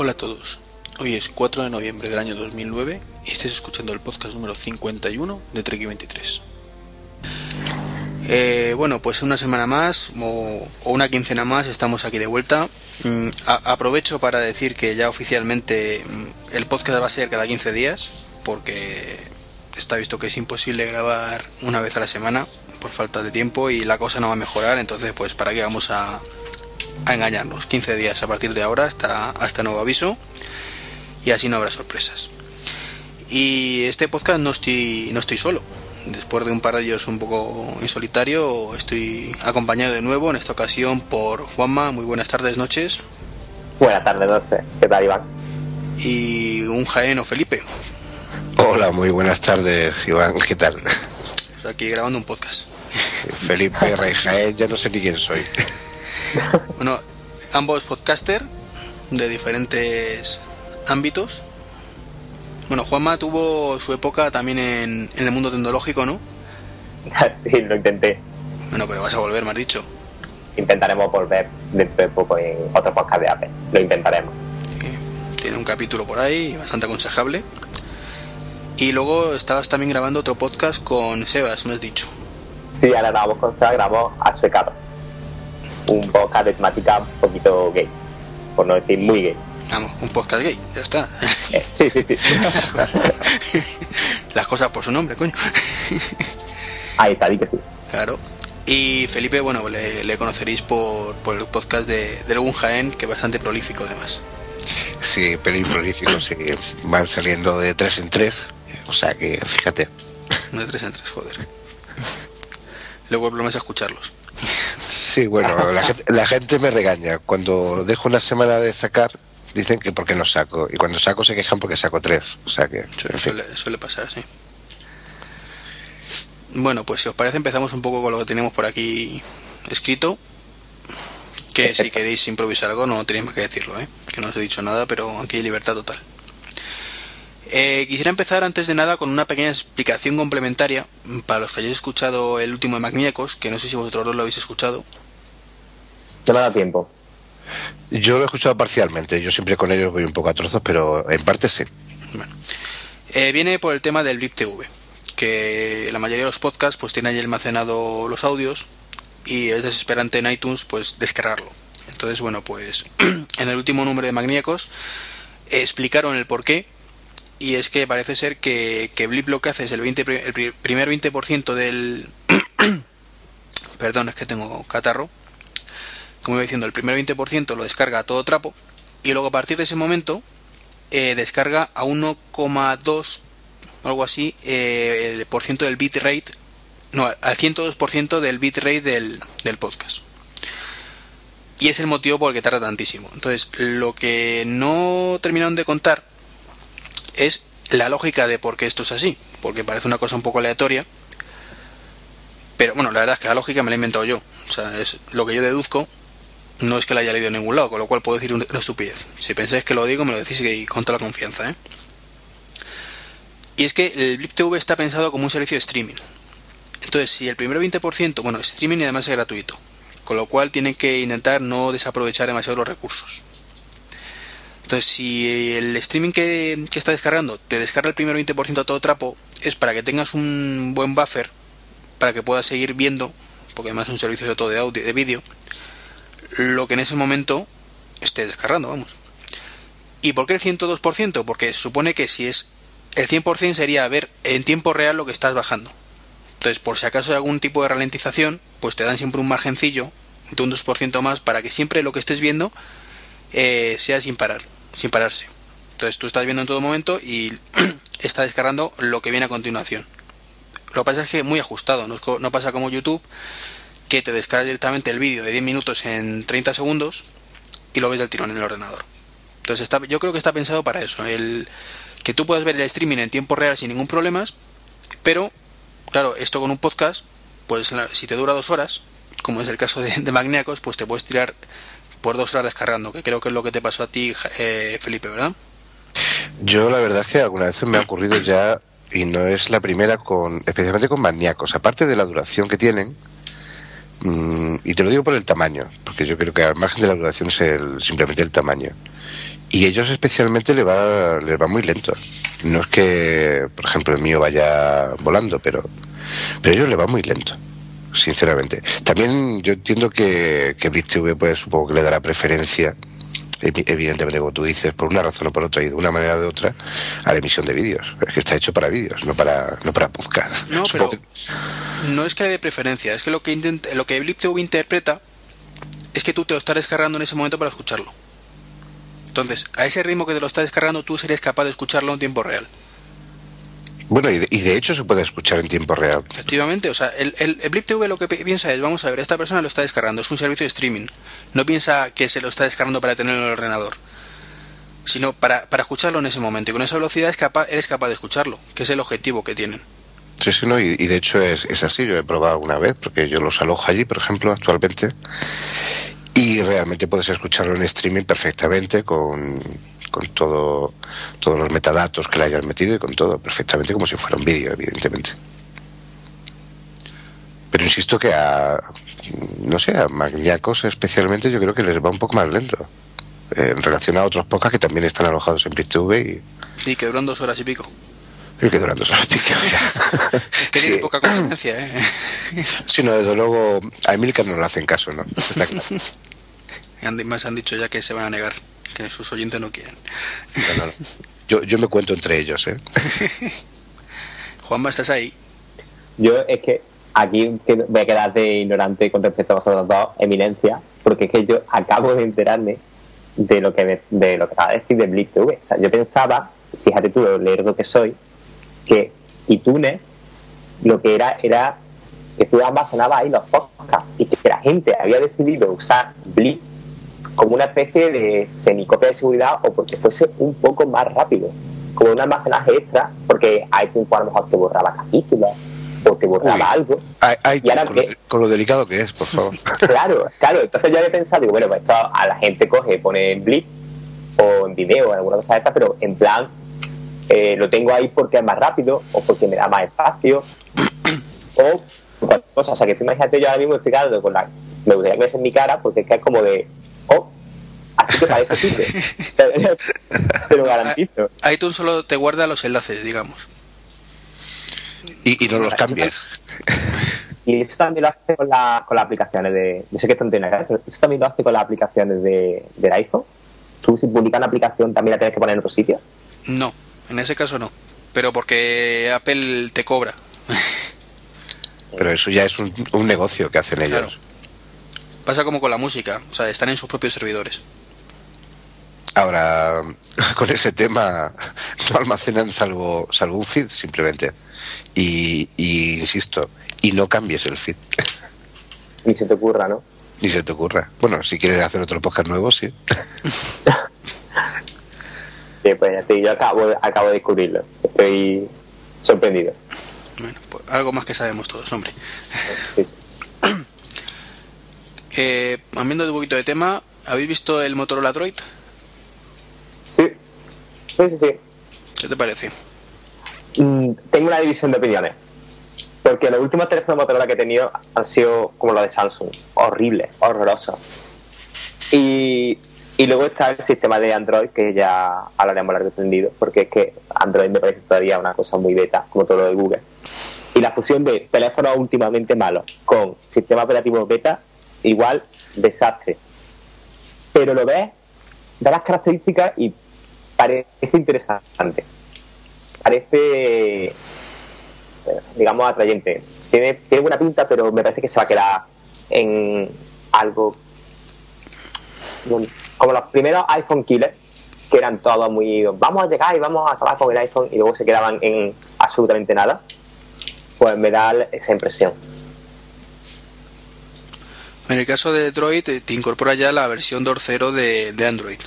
Hola a todos. Hoy es 4 de noviembre del año 2009 y estáis escuchando el podcast número 51 de Trek 23. Eh, bueno, pues una semana más o, una quincena más estamos aquí de vuelta. Mm, aprovecho para decir que ya oficialmente mm, el podcast va a ser cada 15 días porque está visto que es imposible grabar una vez a la semana por falta de tiempo y la cosa no va a mejorar, entonces pues para qué vamos a, a engañarnos. 15 días a partir de ahora hasta, hasta nuevo aviso y así no habrá sorpresas. Y este podcast no estoy, no estoy solo. Después de un par de ellos un poco en solitario, estoy acompañado de nuevo, en esta ocasión por Juanma. Muy buenas tardes, noches. Buenas tardes, noches. ¿Qué tal, Iván? Y un Jaén o Felipe. Hola, muy buenas tardes, Iván. ¿Qué tal? aquí grabando un podcast. Felipe Rey Jaén, ya no sé ni quién soy. Bueno, ambos podcaster de diferentes ámbitos. Bueno, Juanma tuvo su época también en, el mundo tecnológico, ¿no? sí, lo intenté. Bueno, pero vas a volver, me has dicho. Intentaremos volver dentro de poco en otro podcast de Apple. Lo intentaremos. Tiene un capítulo por ahí, bastante aconsejable. Y luego estabas también grabando otro podcast con Sebas, me has dicho. Sí, ahora grabamos con Sebas, grabamos a un podcast de temática un poquito gay, por no decir muy gay. Vamos, un podcast gay, ya está. Eh, sí, sí, sí. Las cosas por su nombre, coño. Ahí está, di que sí. Claro. Y Felipe, bueno, le, conoceréis por, por, el podcast de, de Legun Jaén, que es bastante prolífico además. Sí, pelín prolífico, sí. Van saliendo de tres en tres. O sea que, fíjate. No de tres en tres, joder. Luego volvemos a escucharlos. Sí, bueno, la gente, me regaña. Cuando dejo una semana de sacar, dicen que porque no saco. Y cuando saco se quejan porque saco tres. O sea que. Suele, pasar, sí. Bueno, pues si os parece, empezamos un poco con lo que tenemos por aquí escrito. Que si queréis improvisar algo, no tenéis más que decirlo, ¿eh? Que no os he dicho nada, pero aquí hay libertad total. Eh, quisiera empezar antes de nada con una pequeña explicación complementaria para los que hayáis escuchado el último de Magníacos, que no sé si vosotros dos lo habéis escuchado. No me da tiempo. Yo lo he escuchado parcialmente, yo siempre con ellos voy un poco a trozos, pero en parte sí. Eh, viene por el tema del VIP TV, que la mayoría de los podcasts pues tienen ahí almacenado los audios y es desesperante en iTunes pues descargarlo. Entonces, bueno, pues en el último número de Magníacos explicaron el por qué y es que parece ser que, que Blip lo que hace es el, 20, el primer 20% del... Perdón, es que tengo catarro. Como iba diciendo, el primer 20% lo descarga a todo trapo y luego a partir de ese momento eh, descarga a 1,2 algo así eh, el por ciento del bitrate no al 102% del bitrate del, del podcast y es el motivo por el que tarda tantísimo entonces lo que no terminaron de contar es la lógica de por qué esto es así, porque parece una cosa un poco aleatoria, pero bueno, la verdad es que la lógica me la he inventado yo, o sea, es lo que yo deduzco, no es que la haya leído en ningún lado, con lo cual puedo decir una estupidez. Si pensáis que lo digo, me lo decís y con toda la confianza, ¿eh? Y es que el Blip TV está pensado como un servicio de streaming. Entonces, si el primer 20%, bueno, streaming y además es gratuito, con lo cual tienen que intentar no desaprovechar demasiado los recursos. Entonces, si el streaming que, está descargando te descarga el primer 20% a todo trapo, es para que tengas un buen buffer, para que puedas seguir viendo, porque además es un servicio de todo de audio, de vídeo, lo que en ese momento esté descargando, vamos. ¿Y por qué el 102%? Porque supone que si es el 100% sería ver en tiempo real lo que estás bajando. Entonces, por si acaso hay algún tipo de ralentización, pues te dan siempre un margencillo de un 2% más para que siempre lo que estés viendo eh, sea sin parar sin pararse. Entonces tú estás viendo en todo momento y está descargando lo que viene a continuación. Lo que pasa es que muy ajustado, no, pasa como YouTube, que te descarga directamente el vídeo de 10 minutos en 30 segundos y lo ves del tirón en el ordenador. Entonces está, yo creo que está pensado para eso, el que tú puedas ver el streaming en tiempo real sin ningún problema, pero claro, esto con un podcast, pues si te dura dos horas, como es el caso de, de pues te puedes tirar por dos horas descargando, que creo que es lo que te pasó a ti, eh, Felipe, ¿verdad? Yo la verdad es que alguna vez me ha ocurrido ya, y no es la primera, con especialmente con maníacos, aparte de la duración que tienen, mm, y te lo digo por el tamaño, porque yo creo que al margen de la duración es el, simplemente el tamaño. Y ellos especialmente le va, les va muy lento. No es que, por ejemplo, el mío vaya volando, pero, pero ellos le va muy lento, sinceramente. También yo entiendo que, que Blitz TV, pues supongo que le dará preferencia, evi- evidentemente, como tú dices, por una razón o por otra y de una manera o de otra, a la emisión de vídeos. Es que está hecho para vídeos, no para, no para podcast. No, pero que- no es que le dé preferencia, es que lo que intenta, lo que BlipTV interpreta es que tú te lo estás descargando en ese momento para escucharlo. Entonces, a ese ritmo que te lo estás descargando, tú serías capaz de escucharlo en tiempo real. Bueno, y de, y de hecho se puede escuchar en tiempo real. Efectivamente, o sea, el, el, el Blip TV lo que pi- piensa es, vamos a ver, esta persona lo está descargando, es un servicio de streaming. No piensa que se lo está descargando para tenerlo en el ordenador, sino para, para escucharlo en ese momento. Y con esa velocidad es capaz, eres capaz de escucharlo, que es el objetivo que tienen. Sí, sí, no, y, y de hecho es, es así, yo he probado alguna vez, porque yo los alojo allí, por ejemplo, actualmente, y realmente puedes escucharlo en streaming perfectamente con, con todo, todos los metadatos que le hayas metido y con todo, perfectamente como si fuera un vídeo, evidentemente. Pero insisto que a, no sé, a Magniacos especialmente yo creo que les va un poco más lento, eh, en relación a otros podcasts que también están alojados en BitTV y, Sí, que duran dos horas y pico. y que duran dos horas y pico ya. Que tiene Sí. poca competencia, ¿eh? Sí, no, desde luego a Emilcar no le hacen caso, ¿no? Está claro. Más han dicho ya que se van a negar, que sus oyentes no quieren. No, no, no. Yo, yo me cuento entre ellos, ¿eh? Juanma, ¿estás ahí? Yo es que aquí voy a quedar de ignorante con respecto a vosotros dos, eminencia, porque es que yo acabo de enterarme de lo que me- de lo que acaba de decir de Blitz TV. O sea, yo pensaba, fíjate tú lo lerdo que soy, que iTunes lo que era era que tú almacenabas ahí los podcasts y que la gente había decidido usar Blitz como una especie de semicopia de seguridad o porque fuese un poco más rápido, como un almacenaje extra, porque iTunes a lo mejor te borraba capítulos o te borraba Uy. algo. Ay, ay, ¿Y ahora con, lo, qué? con lo delicado que es, por favor. Claro, claro. Entonces yo había pensado, digo, bueno, pues esto a la gente coge, pone en Blip o en Vimeo o alguna cosa de esta, pero en plan, eh, lo tengo ahí porque es más rápido o porque me da más espacio o cualquier cosa. O sea, que tú imagínate yo ahora mismo estoy con la... Me gustaría que ves en mi cara porque es que es como de... Oh, así que parece sirve. Te, te lo garantizo. iTunes solo te guarda los enlaces, digamos. Y, y no los cambies. Y eso también lo hace con, la, con las aplicaciones de. Yo sé que esto no tiene nada pero eso también lo hace con las aplicaciones de, del iPhone. Tú, si publicas una aplicación, también la tienes que poner en otro sitio. No, en ese caso no. Pero porque Apple te cobra. Pero eso ya es un, un negocio que hacen ellos. Claro. Pasa como con la música, o sea, están en sus propios servidores. Ahora, con ese tema, no almacenan salvo, salvo un feed, simplemente. Y, y insisto, y no cambies el feed. Ni se te ocurra, ¿no? Ni se te ocurra. Bueno, si quieres hacer otro podcast nuevo, sí. Sí, pues ya te yo acabo, acabo de descubrirlo. Estoy sorprendido. Bueno, pues algo más que sabemos todos, hombre. Sí, sí. Eh, cambiando de un poquito de tema, ¿habéis visto el Motorola Droid? Sí, sí, sí. sí. ¿Qué te parece? Mm, tengo una división de opiniones. Porque los últimos teléfonos Motorola que he tenido han sido como los de Samsung. Horribles, horrorosos. Y, y luego está el sistema de Android, que ya hablaremos largo tendido, porque es que Android me parece todavía una cosa muy beta, como todo lo de Google. Y la fusión de teléfonos últimamente malos con sistema operativo beta, igual desastre. Pero lo ves, da las características y parece interesante. Parece, digamos, atrayente. Tiene, tiene buena pinta, pero me parece que se va a quedar en algo como los primeros iPhone killers, que eran todos muy. Vamos a llegar y vamos a acabar con el iPhone y luego se quedaban en absolutamente nada. Pues me da esa impresión. En el caso de Droid, eh, te incorpora ya la versión 2.0 de, de Android.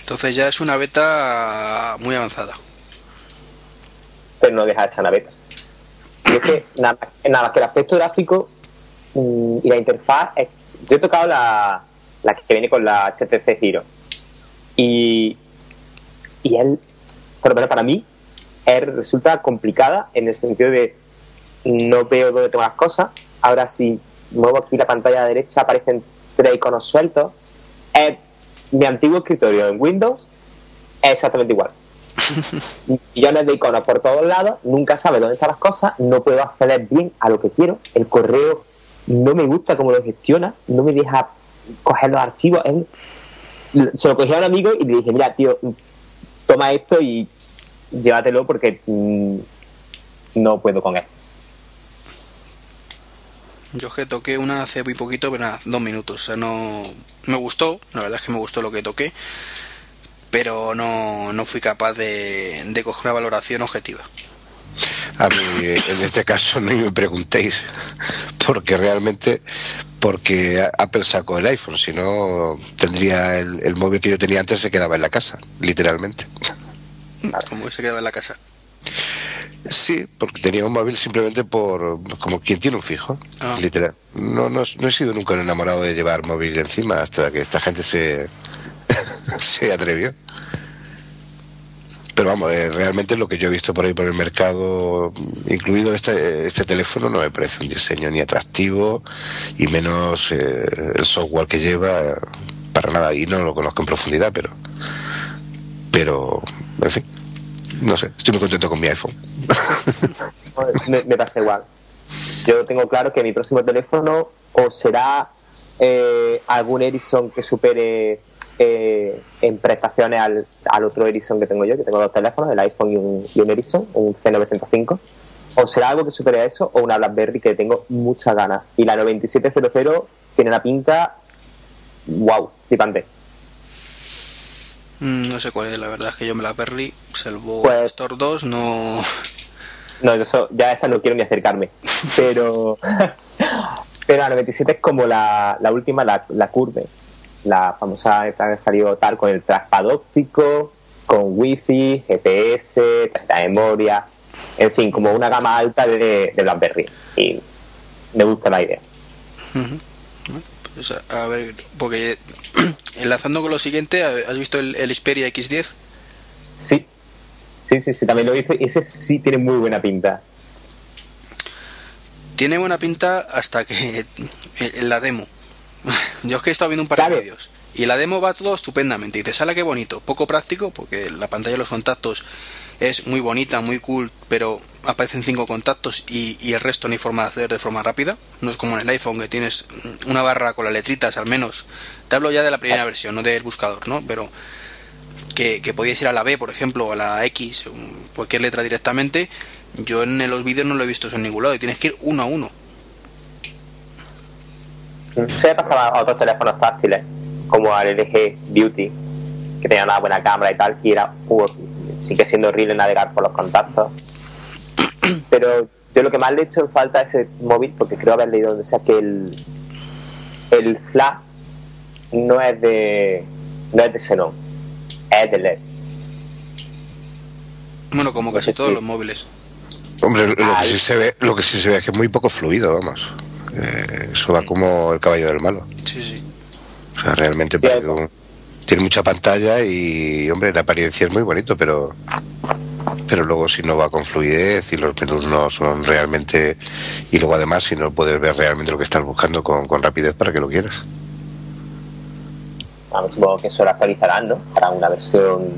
Entonces ya es una beta muy avanzada. pero no deja de ser una beta. Y es que nada, más- que el aspecto gráfico mm, y la interfaz, yo he tocado la, la que viene con la HTC Hero y, y él, por lo menos para mí, él resulta complicada en el sentido de no veo dónde tengo las cosas. Ahora si muevo aquí la pantalla derecha aparecen tres iconos sueltos. Es mi antiguo escritorio en Windows es exactamente igual. millones de iconos por todos lados, nunca sabe dónde están las cosas, no puedo acceder bien a lo que quiero, el correo no me gusta cómo lo gestiona, no me deja coger los archivos. Él, se lo cogí a un amigo y le dije, mira, tío, toma esto y llévatelo porque mm, no puedo con él. Yo que toqué una hace muy poquito, pero nada, dos minutos. O sea, no. Me gustó, la verdad es que me gustó lo que toqué, pero no, no fui capaz de, de coger una valoración objetiva. A mí, en este caso, no me preguntéis, porque realmente, porque Apple sacó el iPhone, si no, tendría el, el móvil que yo tenía antes se quedaba en la casa, literalmente. ¿Cómo que se quedaba en la casa? Sí, porque tenía un móvil simplemente por como quien tiene un fijo, Ah. literal. No, no, no he sido nunca un enamorado de llevar móvil encima hasta que esta gente se, se atrevió. Pero vamos, eh, realmente lo que yo he visto por ahí por el mercado, incluido este, este teléfono, no me parece un diseño ni atractivo y menos eh, el software que lleva, eh, para nada. Y no lo conozco en profundidad, pero, pero, en fin, no sé, estoy muy contento con mi iPhone. me, me pasa igual. Yo tengo claro que mi próximo teléfono o será eh, algún Ericsson que supere eh, en prestaciones al, al otro Ericsson que tengo yo, que tengo dos teléfonos, el iPhone y un, y un Ericsson, un C905, o será algo que supere a eso o una BlackBerry que tengo muchas ganas. Y la 9700 tiene una pinta, wow, flipante. Mm, No sé cuál es, la verdad es que yo me la perdí. Salvo Pues- Store 2, no. No, eso- ya a esa no quiero ni acercarme. Pero, pero la 97 es como la, la última, la, la Curve. La famosa que salió tal con el trackpad óptico, con wifi, GPS, tarjeta de memoria, en fin, como una gama alta de, de BlackBerry. Y me gusta la idea. Ujú. Pues a, a ver, porque enlazando con lo siguiente, ¿has visto el, el Xperia X10? Sí, sí, sí, sí, también lo hice. Ese sí tiene muy buena pinta. Tiene buena pinta hasta que en la demo. Yo es que he estado viendo un par Claro. de vídeos. Y la demo va todo estupendamente. Y te sale que bonito. Poco práctico, porque la pantalla de los contactos es muy bonita, muy cool, pero aparecen cinco contactos y, y el resto no hay forma de hacer de forma rápida. No es como en el iPhone que tienes una barra con las letritas al menos. Te hablo ya de la primera versión, no del buscador, ¿no? Pero que, que podías ir a la B, por ejemplo, o a la X, cualquier letra directamente. Yo en los vídeos no lo he visto eso en ningún lado y tienes que ir uno a uno. Se me pasaba a otros teléfonos táctiles, como al LG Beauty, que tenía una buena cámara y tal, y era sigue siendo horrible navegar por los contactos. Pero yo lo que más le he hecho en falta a ese móvil, porque creo haber leído donde sea que el, el flash no es de no es de xenón, es de LED. Bueno, como casi Sí, todos los móviles. Hombre, lo que Ay. sí se ve, lo que sí se ve es que es muy poco fluido, vamos. Eh, eso va como el caballo del malo. Sí, sí. O sea, realmente Sí, parece algo. un- tiene mucha pantalla y, hombre, la apariencia es muy bonito, pero pero luego si no va con fluidez y los menús no son realmente y luego además si no puedes ver realmente lo que estás buscando con, con rapidez para que lo quieras. Vamos, supongo que eso lo actualizarán, ¿no? Para una versión.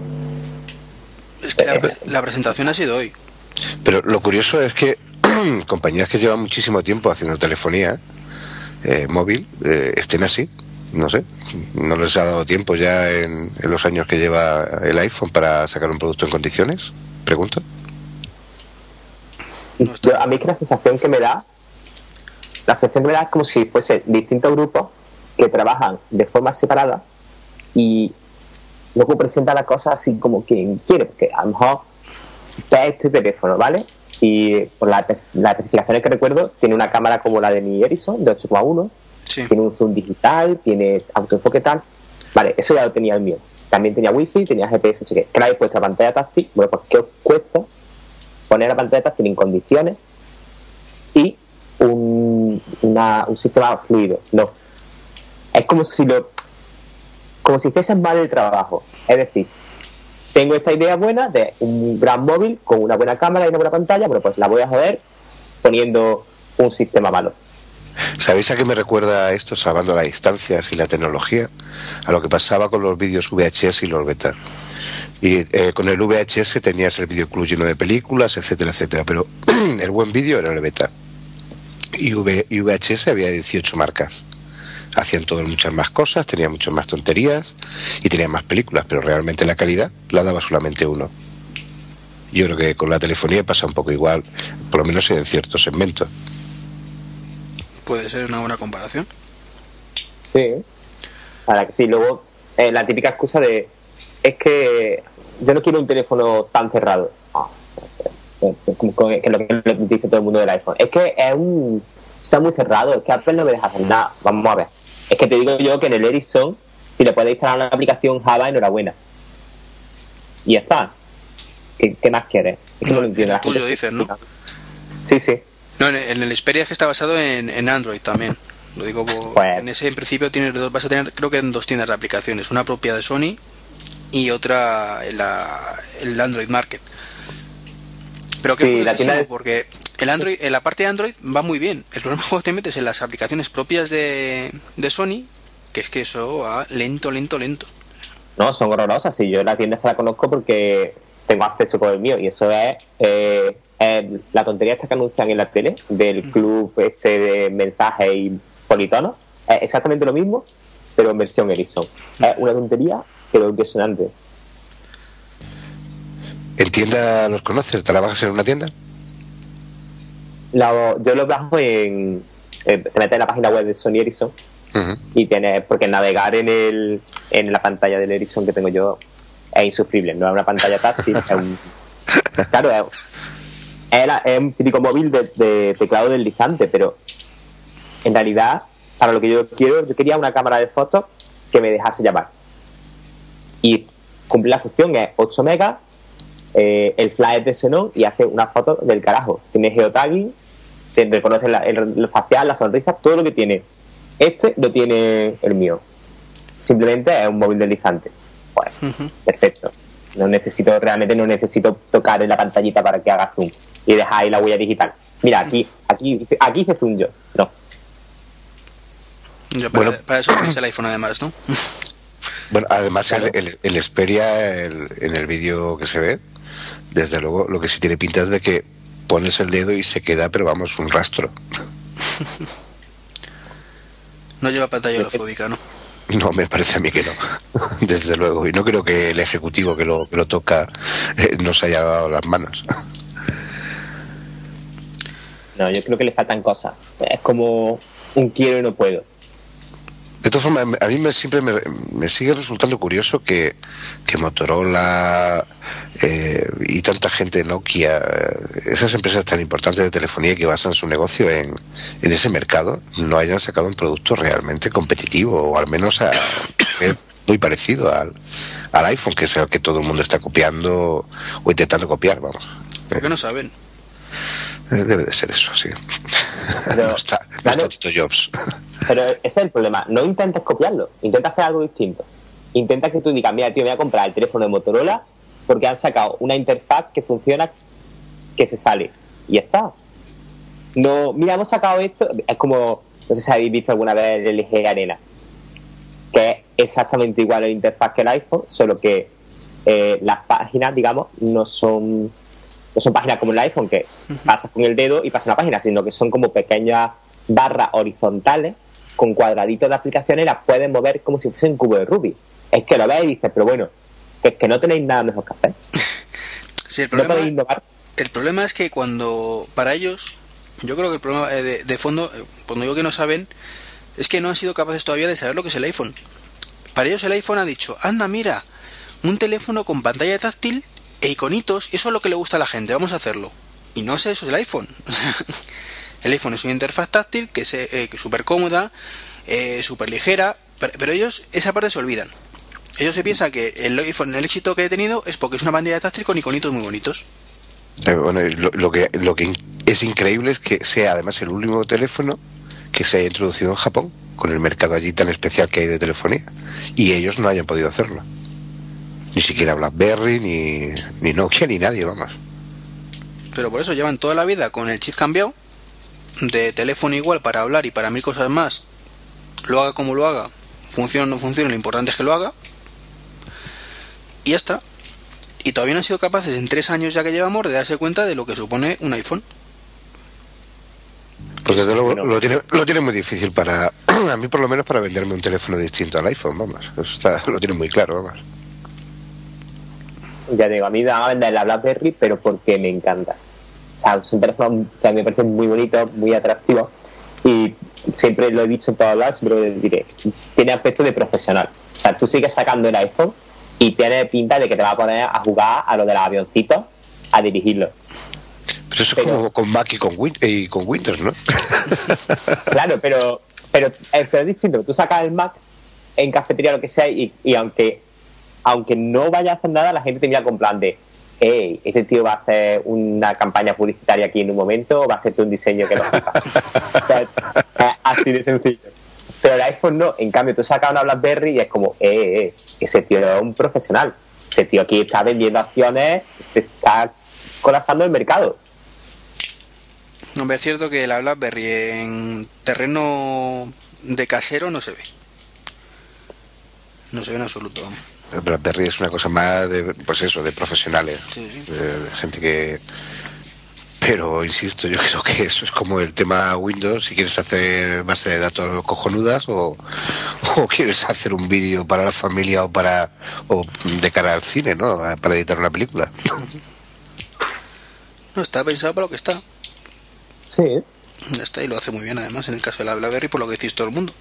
Es que la, pre- la presentación ha sido hoy. Pero lo curioso es que compañías que llevan muchísimo tiempo haciendo telefonía eh, móvil eh, estén así. No sé, no les ha dado tiempo ya en, en los años que lleva el iPhone para sacar un producto en condiciones. Pregunto. Yo- a mí es que la sensación que me da, la sensación que me da es como si fuese distintos grupos que trabajan de forma separada y luego presentan las cosas así como quien quiere, porque a lo mejor está este teléfono, ¿vale? Y por la- las especificaciones que recuerdo, tiene una cámara como la de mi Ericsson de 8,1, Tiene un zoom digital, tiene autoenfoque tal. Vale, eso ya lo tenía el mío. También tenía wifi, tenía GPS, así que puesto la pantalla táctil. Bueno, pues ¿qué os cuesta poner la pantalla táctil en condiciones y un, una- un sistema fluido? No. Es como si lo como si hiciesen mal el trabajo. Es decir, tengo esta idea buena de un gran móvil con una buena cámara y una buena pantalla, bueno, pues la voy a joder poniendo un sistema malo. ¿Sabéis a qué me recuerda esto, salvando las distancias y la tecnología? A lo que pasaba con los vídeos VHS y los beta. Y eh, con el VHS tenías el videoclub lleno de películas, etcétera, etcétera. Pero el buen vídeo era el beta. Y, y VHS había 18 marcas. Hacían todas muchas más cosas, tenían muchas más tonterías y tenían más películas, pero realmente la calidad la daba solamente uno. Yo creo que con la telefonía pasa un poco igual, por lo menos en ciertos segmentos. Puede ser una buena comparación. Sí. Para que sí, luego eh, la típica excusa de es que yo no quiero un teléfono tan cerrado. Ah, eh, eh, que es lo que dice todo el mundo del iPhone. Es que es un está muy cerrado, es que Apple no me deja hacer nada. Vamos a ver. Es que te digo yo que en el Ericsson, si le puedes instalar una aplicación Java, enhorabuena. Y ya está. ¿Qué, qué más quieres? Es que No, no lo entiendo. tuyo se dices, ¿no? Sí, sí. No, en el, el Xperia es que está basado en, en Android también. Lo digo, Pues- en ese en principio tienes dos, vas a tener creo que en dos tiendas de aplicaciones, una propia de Sony y otra en la, el Android Market. Pero que Sí, es la tienda curiosísimo es- porque el Android, en la parte de Android va muy bien. El problema es cuando te metes en las aplicaciones propias de, de Sony, que es que eso va lento, lento, lento. No, son horrorosas. Sí, yo la tienda se la conozco porque tengo acceso con el mío y eso es eh, eh, la tontería esta que anuncian en la tele del club este de mensajes y politonos. Es exactamente lo mismo, pero en versión Ericsson. Es una tontería, pero impresionante. ¿En tienda los conoces? ¿Te la bajas en una tienda? La- yo lo bajo en... eh, te metes en la página web de Sony Ericsson y tienes... Porque navegar en, el, en la pantalla del Ericsson que tengo yo es insufrible. No es una pantalla táctil, es un... Claro, es, es la- es un típico móvil de, de teclado deslizante, pero en realidad, para lo que yo quiero, yo quería una cámara de fotos que me dejase llamar. Y cumple la función, es 8 megas, eh, el flash es de Xenon y hace una foto del carajo. Tiene geotagging, te reconoce la- el, el facial, la sonrisa, todo lo que tiene. Este lo tiene el mío. Simplemente es un móvil deslizante. Ujú. perfecto. No necesito, realmente no necesito tocar en la pantallita para que haga zoom y dejar ahí la huella digital. Mira, aquí, aquí, aquí hice zoom yo. No. Ya, para, Bueno. para eso tienes el iPhone además, ¿no? Bueno, además Claro. el, el, el Xperia, el- en el vídeo que se ve, desde luego lo que sí tiene pinta es de que pones el dedo y se queda, pero vamos, un rastro. No lleva pantalla holofóbica, ¿no? No, me parece a mí que no, desde luego. Y no creo que el ejecutivo que lo, que lo toca eh, nos haya dado las manos. No, yo creo que le faltan cosas. Es como un quiero y no puedo. De todas formas, a mí me, siempre me, me sigue resultando curioso que, que Motorola eh, y tanta gente Nokia, eh, esas empresas tan importantes de telefonía que basan su negocio en, en ese mercado, no hayan sacado un producto realmente competitivo o al menos a, muy parecido al, al iPhone, que es el que todo el mundo está copiando o intentando copiar, vamos. ¿Por qué no saben? Eh, Debe de ser eso, sí. Pero, no está, no claro. está Tito Jobs. Pero ese es el problema. No intentes copiarlo. Intenta hacer algo distinto. Intenta que tú digas, mira, tío, voy a comprar el teléfono de Motorola porque han sacado una interfaz que funciona, que se sale. Y ya está. No, mira, hemos sacado esto. Es como, no sé si habéis visto alguna vez el LG Arena. Que es exactamente igual a la interfaz que el iPhone, solo que eh, las páginas, digamos, no son no son páginas como el iPhone que pasas con el dedo y pasa una página, sino que son como pequeñas barras horizontales con cuadraditos de aplicaciones y las puedes mover como si fuesen cubo de Rubik. Es que lo ves y dices, pero bueno, es que no tenéis nada mejor que hacer. Sí, el problema, podéis innovar. el problema es que cuando, para ellos, yo creo que el problema eh, de, de fondo, eh, cuando digo que no saben, es que no han sido capaces todavía de saber lo que es el iPhone. Para ellos el iPhone ha dicho, anda, mira, un teléfono con pantalla táctil e iconitos, eso es lo que le gusta a la gente, vamos a hacerlo. Y no sé, eso es el iPhone. El iPhone es una interfaz táctil que es eh, es súper cómoda, eh, súper ligera, pero, ellos esa parte se olvidan. Ellos se piensan que el iPhone, el éxito que he tenido es porque es una pantalla táctil con iconitos muy bonitos. Eh, bueno, lo, lo que, lo que es increíble es que sea además el último teléfono que se haya introducido en Japón, con el mercado allí tan especial que hay de telefonía, y ellos no hayan podido hacerlo. Ni siquiera BlackBerry, ni, ni Nokia, ni nadie, vamos. Pero por eso llevan toda la vida con el chip cambiado, de teléfono igual para hablar y para mil cosas más, lo haga como lo haga, funcione o no funcione, lo importante es que lo haga, y ya está. Y todavía no han sido capaces, en tres años ya que llevamos, de darse cuenta de lo que supone un iPhone. Pues desde luego lo, tiene, lo tiene muy difícil para, a mí por lo menos para venderme un teléfono distinto al iPhone, vamos. Eso está, lo tiene muy claro, vamos. Ya digo, a mí me van a vender la BlackBerry, pero porque me encanta. O sea, es un teléfono que a mí me parece muy bonito, muy atractivo. Y siempre lo he dicho en todos lados, siempre lo diré. Tiene aspecto de profesional. O sea, tú sigues sacando el iPhone y tiene pinta de que te va a poner a jugar a lo de los avioncitos, a dirigirlo. Pero eso Pero- es como con Mac y con, Win- y con Windows, ¿no? Claro, pero, pero, eh, pero es distinto. Tú sacas el Mac en cafetería o lo que sea y, y aunque, aunque no vaya a hacer nada, la gente te mira con plan de hey, este tío va a hacer una campaña publicitaria aquí en un momento o va a hacerte un diseño que lo flipa". o sea, es así de sencillo. Pero el iPhone no, en cambio tú sacas una BlackBerry y es como, eh, eh, eh, ese tío es un profesional. Ese tío aquí está vendiendo acciones, está colapsando el mercado. Hombre, es cierto que la BlackBerry en terreno de casero no se ve. No se ve en absoluto. BlackBerry es una cosa más de, pues eso, de profesionales, Sí, sí. de, de gente que... Pero, insisto, yo creo que eso es como el tema Windows, si quieres hacer base de datos cojonudas o, o quieres hacer un vídeo para la familia o para o de cara al cine, ¿no? Para editar una película. No, está pensado para lo que está. Sí. Ya está, y lo hace muy bien además en el caso de la BlackBerry, por lo que decís todo el mundo.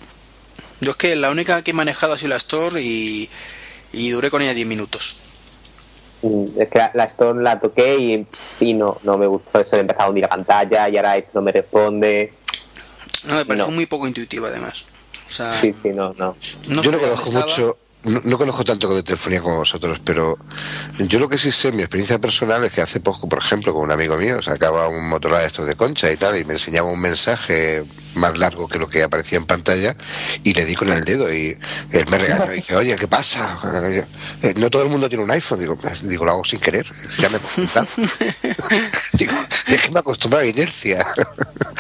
Yo es que la única que he manejado ha sido la Store y, y duré con ella 10 minutos. Mm, Es que la, la Store la toqué y, y no, no me gustó eso de empezar a hundir la pantalla y ahora esto no me responde. No, me pareció No. muy poco intuitiva además. O sea, Sí, sí, no, no. no yo no conozco mucho, no, no conozco tanto de telefonía como vosotros, pero yo lo que sí sé, mi experiencia personal es que hace poco, por ejemplo, con un amigo mío, sacaba un Motorola de estos de concha y tal, y me enseñaba un mensaje más largo que lo que aparecía en pantalla, y le di con el dedo, y él me regañó y dice, oye, ¿qué pasa? Eh, No todo el mundo tiene un iPhone, digo, "Pues, digo lo hago sin querer, ya me digo, es que me acostumbro a la inercia.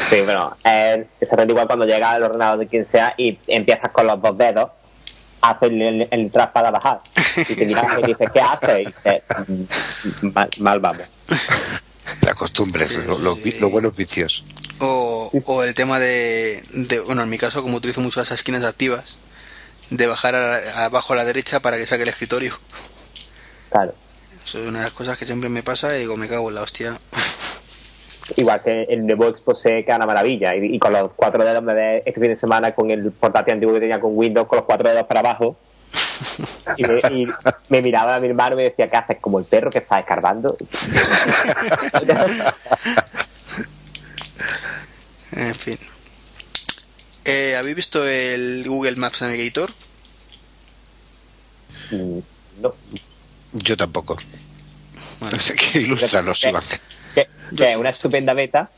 Sí, bueno, es exactamente igual cuando llega al ordenador de quien sea y empiezas con los dos dedos a hacer el, el trap para bajar. Y te miras y dices, ¿qué haces? Y dices, "Mm, mal, mal vamos. la costumbre, Sí, lo- los, sí. vi- los buenos vicios. O, o el tema de, de- bueno, en mi caso, como utilizo mucho las esquinas activas, de bajar a- abajo a la derecha para que saque el escritorio. Claro. Eso es una de las cosas que siempre me pasa y digo, me cago en la hostia. Igual que el nuevo Exposé que era una maravilla. Y, y con los cuatro dedos me ve este fin de semana con el portátil antiguo que tenía con Windows, con los cuatro dedos para abajo. Y me, y me miraba a mi hermano y me decía, ¿qué haces? Como el perro que está escarbando. En fin. Eh, ¿Habéis visto el Google Maps Navigator? Mm, no. Yo tampoco. Bueno, Así que ilustranos, ¿Qué? Iván. ¿Una estupenda beta?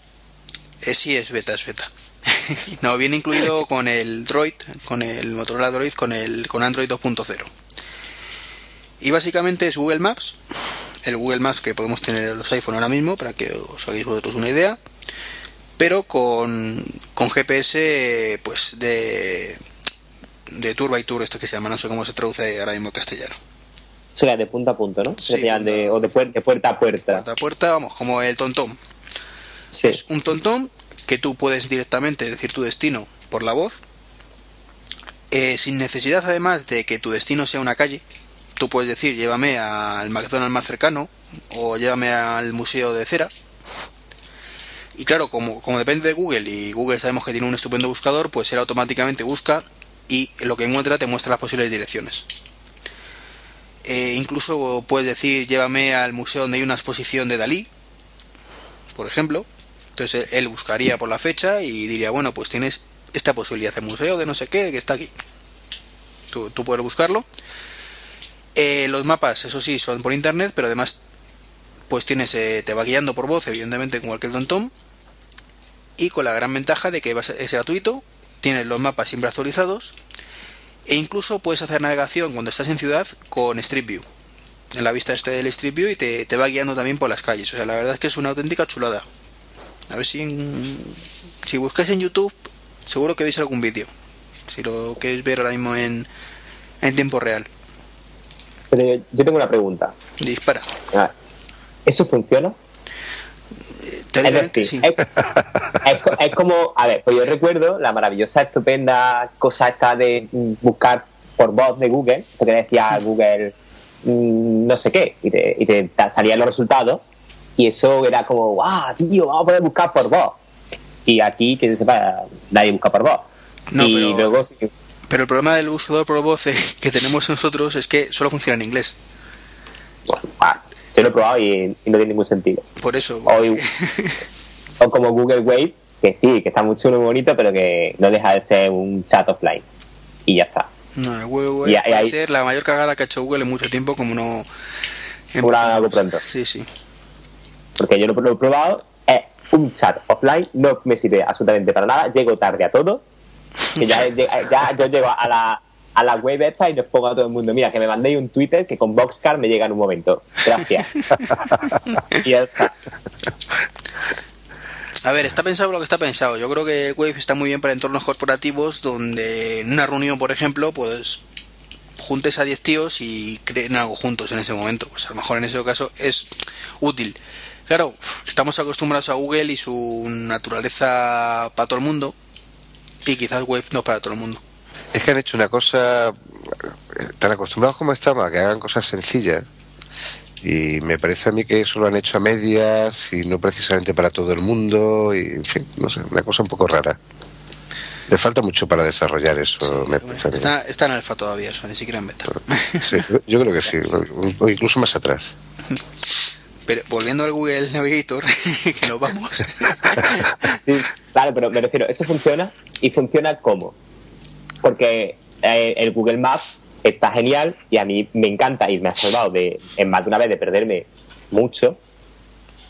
eh, sí, es beta, es beta. no, viene incluido con el Droid, con el Motorola Droid, con el con Android 2.0. Y básicamente es Google Maps, el Google Maps que podemos tener en los iPhone ahora mismo, para que os hagáis vosotros una idea, pero con, con GPS pues de de tour by tour, esto que se llama, no sé cómo se traduce ahora mismo en castellano. O sea, de punta a punta, ¿no? Sí, de, o de, puer- de puerta a puerta. Puerta a puerta, vamos, como el tontón. Sí. Es un tontón que tú puedes directamente decir tu destino por la voz, eh, sin necesidad además de que tu destino sea una calle. Tú puedes decir, llévame al McDonald's más cercano o llévame al museo de cera. Y claro, como, como depende de Google y Google sabemos que tiene un estupendo buscador, pues él automáticamente busca y lo que encuentra te muestra las posibles direcciones. Eh, incluso puedes decir, llévame al museo donde hay una exposición de Dalí, por ejemplo. Entonces él buscaría por la fecha y diría, bueno, pues tienes esta posibilidad de museo de no sé qué que está aquí. Tú, tú puedes buscarlo. Eh, los mapas, eso sí, son por internet, pero además pues tienes, eh, te va guiando por voz, evidentemente, como cualquier tontón. Y con la gran ventaja de que es gratuito, tienes los mapas siempre actualizados. E incluso puedes hacer navegación cuando estás en ciudad con Street View. En la vista este del Street View y te, te va guiando también por las calles. O sea, la verdad es que es una auténtica chulada. A ver si en- si buscáis en YouTube, seguro que veis algún vídeo. Si lo queréis ver ahora mismo en, en tiempo real. Pero yo, tengo una pregunta. Dispara. A ver, ¿Eso funciona? Es Teóricamente, decir, sí. es, es co- es como, a ver, pues yo recuerdo la maravillosa, estupenda cosa esta de buscar por voz de Google, porque decía Google mm, no sé qué, y te, y te ta- salían los resultados, y eso era como, ¡guau, tío, vamos a poder buscar por voz! Y aquí, que se sepa, nadie busca por voz. No, y pero- luego, Pero el problema del buscador por voz eh, que tenemos nosotros es que solo funciona en inglés. Yo lo he probado y, y no tiene ningún sentido. Por eso. O, o como Google Wave, que sí, que está muy chulo y muy bonito, pero que no deja de ser un chat offline. Y ya está. No, Google Y Wave ahí- puede ser la mayor cagada que ha hecho Google en mucho tiempo, como no. Algo pronto. Sí, sí. Porque yo lo, lo he probado, es un chat offline, no me sirve absolutamente para nada, llego tarde a todo. Que ya, ya yo llego a la, a la web esta y les pongo a todo el mundo, mira, que me mandéis un Twitter que con Boxcar me llega en un momento. Gracias. y ya está. A ver, está pensado lo que está pensado. Yo creo que el Wave está muy bien para entornos corporativos donde en una reunión, por ejemplo, pues juntes a 10 tíos y creen algo juntos en ese momento. Pues a lo mejor en ese caso es útil. Claro, estamos acostumbrados a Google y su naturaleza para todo el mundo y quizás Wave no para todo el mundo. Es que han hecho una cosa, tan acostumbrados como estamos a que hagan cosas sencillas, y me parece a mí que eso lo han hecho a medias y no precisamente para todo el mundo, y en fin, no sé, una cosa un poco rara. Le falta mucho para desarrollar eso, me mí. Está, está en alfa todavía, eso ni siquiera en beta. Sí, yo creo que sí, o incluso más atrás. Pero volviendo al Google Navigator, que nos vamos. Sí, claro, pero me refiero, eso funciona y funciona como. Porque eh, el Google Maps está genial y a mí me encanta y me ha salvado de, en más de una vez de perderme mucho,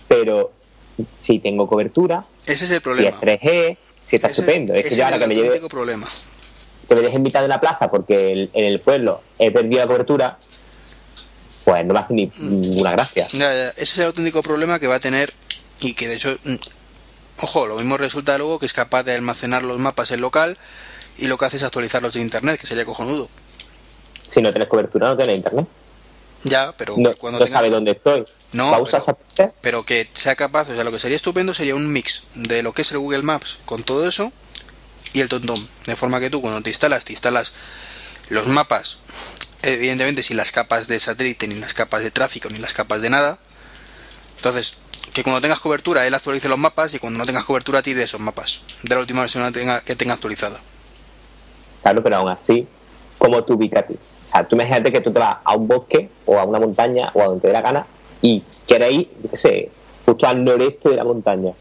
pero si tengo cobertura, Ese es el si problema. es 3G, si está Ese estupendo. Es, que yo ahora que me, lleve, problema. que me deje en mitad de la plaza porque el- en el pueblo he perdido la cobertura, pues no me hace ni ninguna gracia. Ya, ya, Ese es el auténtico problema que va a tener y que de hecho, mm, ojo, lo mismo resulta luego que es capaz de almacenar los mapas en local y lo que hace es actualizarlos de internet, que sería cojonudo. Si no tienes cobertura, no tienes internet. Ya, pero No, cuando no tengas- sabe dónde estoy. No, ¿Va a usar pero- pero que sea capaz, o sea, lo que sería estupendo sería un mix de lo que es el Google Maps con todo eso y el TomTom, de forma que tú cuando te instalas, te instalas los mapas, evidentemente sin las capas de satélite, ni las capas de tráfico, ni las capas de nada. Entonces, que cuando tengas cobertura él actualice los mapas y cuando no tengas cobertura tire esos mapas de la última versión que tenga, que tenga actualizada. Claro, pero aún así, ¿cómo tú ubicas a ti? O sea, tú imagínate que tú te vas a un bosque o a una montaña o a donde te dé la gana y quieres ir, yo qué sé, justo al noreste de la montaña.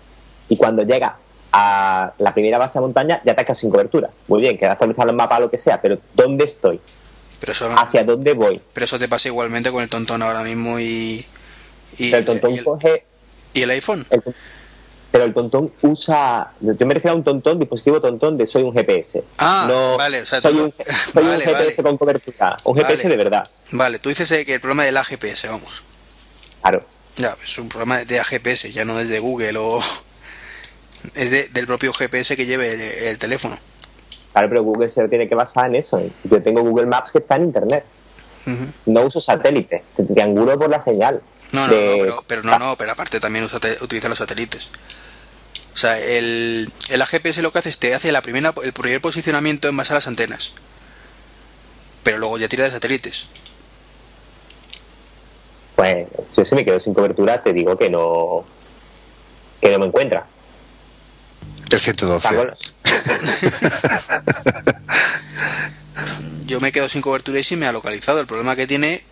Y cuando llegas a la primera base de montaña ya te has quedado sin cobertura. Muy bien, quedas actualizado los mapas o lo que sea, pero ¿dónde estoy? Pero eso, ¿Hacia dónde voy? pero eso te pasa igualmente con el tontón ahora mismo y, y, Pero el tontón y el, coge... y el iPhone. el- pero el tontón usa... Yo me refiero a un tontón, dispositivo tontón de soy un GPS. Ah, No, vale, o sea, soy tú- un, soy un vale, GPS vale. con cobertura. Un Vale. GPS de verdad. Vale, tú dices eh, que el problema del AGPS, vamos. Claro. Ya, es un problema de AGPS, ya no es de Google o... Es de- del propio GPS que lleve el, el teléfono. Claro, pero Google se tiene que basar en eso. Yo tengo Google Maps que está en Internet. No uso satélite. Te triangulo por la señal. No, no, de- no, pero, pero no, no, pero aparte también usa, te- utiliza los satélites. O sea, el, el AGPS lo que hace es te hace la primera, el primer posicionamiento en base a las antenas. Pero luego ya tira de satélites. Pues yo si me quedo sin cobertura te digo que no que no me encuentra. El 112. Salvo los- Yo me quedo sin cobertura y sí me ha localizado. El problema que tiene...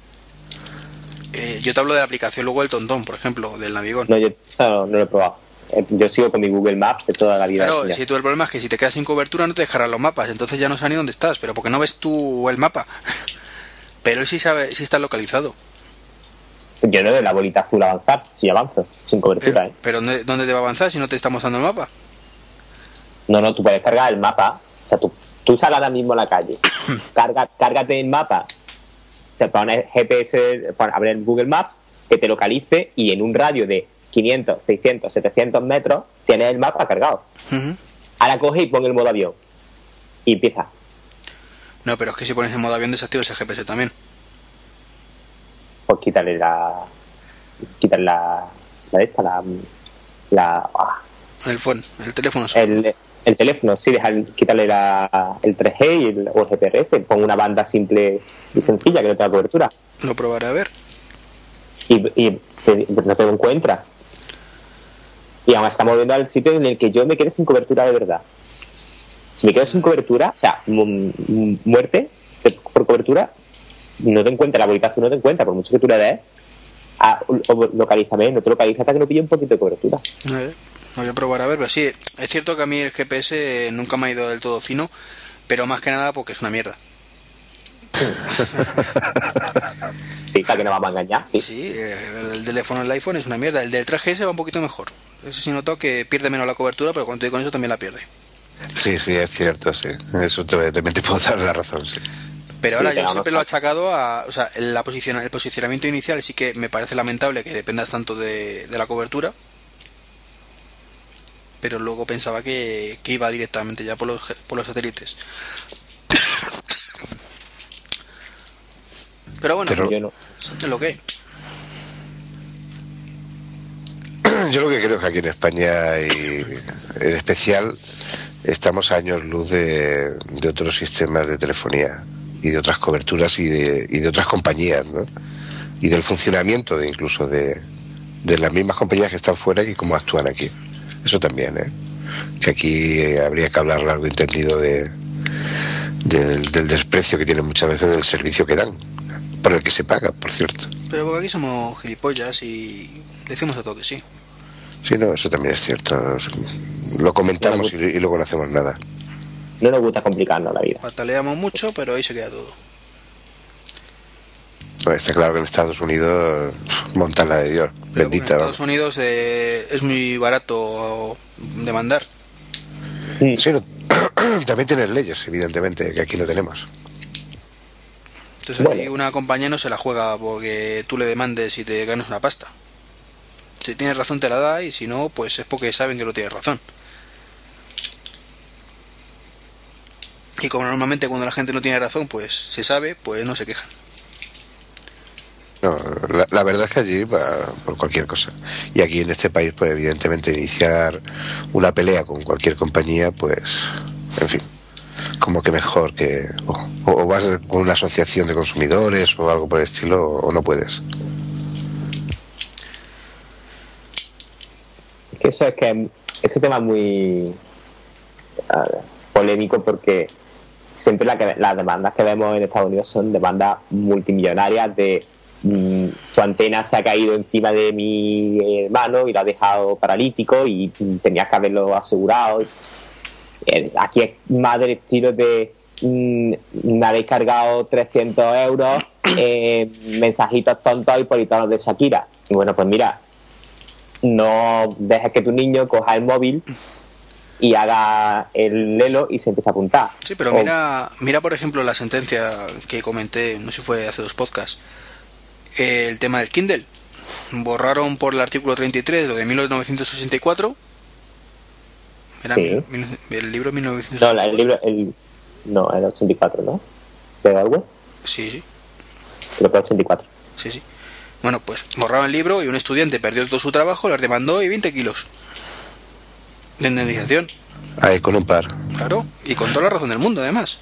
eh, yo te hablo de la aplicación luego del tontón, por ejemplo, del Navigón. No, yo no, no lo he probado. Eh, Yo sigo con mi Google Maps de toda la vida. Claro, si tú el problema es que si te quedas sin cobertura no te dejarán los mapas, entonces ya no sabes ni dónde estás, pero porque no ves tú el mapa. Pero él sí sabe, sí está localizado. Yo no veo la bolita azul avanzar si avanzo, sin cobertura. Pero, ¿eh? pero ¿dónde, dónde te va a avanzar si no te está mostrando el mapa? No, no, tú puedes cargar el mapa. O sea, tú, tú sal ahora mismo a la calle, carga, cárgate el mapa, te pones GPS, el Google Maps, que te localice y en un radio de 500, 600, 700 metros tienes el mapa cargado. Ahora coge y pon el modo avión. Y empieza. No, pero es que si pones en modo avión desactivas el GPS también. pues quítale la. Quítale la. La de esta, la. la ah, El phone, el teléfono. solo. el, el teléfono, sí, dejar, quitarle la, el 3G y el, o el GPRS, pon una banda simple y sencilla que no tenga cobertura. Lo probaré a ver. Y, y te- no te lo encuentras. Y aún estamos viendo al sitio en el que yo me quedé sin cobertura de verdad. Si me quedo sin cobertura, o sea, mu- mu- muerte por cobertura, no te encuentra, la bolita tú no te encuentras, por mucho que tú le des, a, o localízame, no te localiza hasta que no pille un poquito de cobertura. A ver, voy a probar a ver, pero sí, es cierto que a mí el GPS nunca me ha ido del todo fino, pero más que nada porque es una mierda. Sí, para que no vamos a engañar, sí. Sí, eh, el teléfono del iPhone es una mierda, el del 3GS va un poquito mejor. Eso sí noto que pierde menos la cobertura, pero cuando estoy con eso también la pierde. Sí, sí, es cierto, sí. Eso te, también te puedo dar la razón, sí. Pero ahora yo siempre lo he achacado a. O sea, la posiciona- el posicionamiento inicial sí que me parece lamentable que dependas tanto de, de la cobertura. Pero luego pensaba que, que iba directamente ya por los, por los satélites. Pero bueno, Pero- Yo no. es lo que. Yo lo que creo es que aquí en España y en especial estamos a años luz de, de otros sistemas de telefonía y de otras coberturas y de, y de otras compañías, ¿no? Y del funcionamiento de incluso de, de las mismas compañías que están fuera y cómo actúan aquí. Eso también, ¿eh? Que aquí eh, habría que hablar largo y entendido de, del, del desprecio que tienen muchas veces del servicio que dan, por el que se paga, por cierto. Pero porque aquí somos gilipollas y decimos a todo que sí. Sí, no, eso también es cierto. Lo comentamos y, y luego no hacemos nada. No nos gusta complicarnos la vida. Pataleamos mucho, pero ahí se queda todo. No, está claro que en Estados Unidos montan la de Dios. Pero Bendita. bueno, en Estados Unidos eh, es muy barato demandar. Mm. Sí, no- también tienes leyes, evidentemente, que aquí no tenemos. Entonces Bueno. ahí una compañía no se la juega porque tú le demandes y te ganes una pasta. Si tienes razón te la da y si no, pues es porque saben que no tienes razón. Y como normalmente cuando la gente no tiene razón, pues se sabe, pues no se quejan. No, la, verdad es que allí va por cualquier cosa. Y aquí en este país, pues evidentemente iniciar una pelea con cualquier compañía, pues, en fin, como que mejor que... O, o vas con una asociación de consumidores o algo por el estilo, o no puedes. Eso es que ese tema es muy polémico porque siempre la que, las demandas que vemos en Estados Unidos son demandas multimillonarias de mm, tu antena se ha caído encima de mi hermano y lo ha dejado paralítico y tenías que haberlo asegurado. Eh, Aquí es más del estilo de mm, me habéis cargado 300 euros, eh, mensajitos tontos y politonos de Shakira. Y bueno, pues mira, no dejes que tu niño coja el móvil y haga el lelo y se empiece a apuntar. Sí, pero O- mira, mira por ejemplo la sentencia que comenté, no sé si fue hace dos podcasts, el tema del Kindle. Borraron por el artículo 33 lo de 1964. Era Sí. mil- el libro No, 1964. la- el libro, el, no, el 84, ¿no? ¿De Orwell? Sí, sí, Creo que el 84. sí, sí. Bueno, pues borraron el libro y un estudiante perdió todo su trabajo, les demandó y 20 kilos de indemnización. Ahí con un par. Claro, y con toda la razón del mundo, además.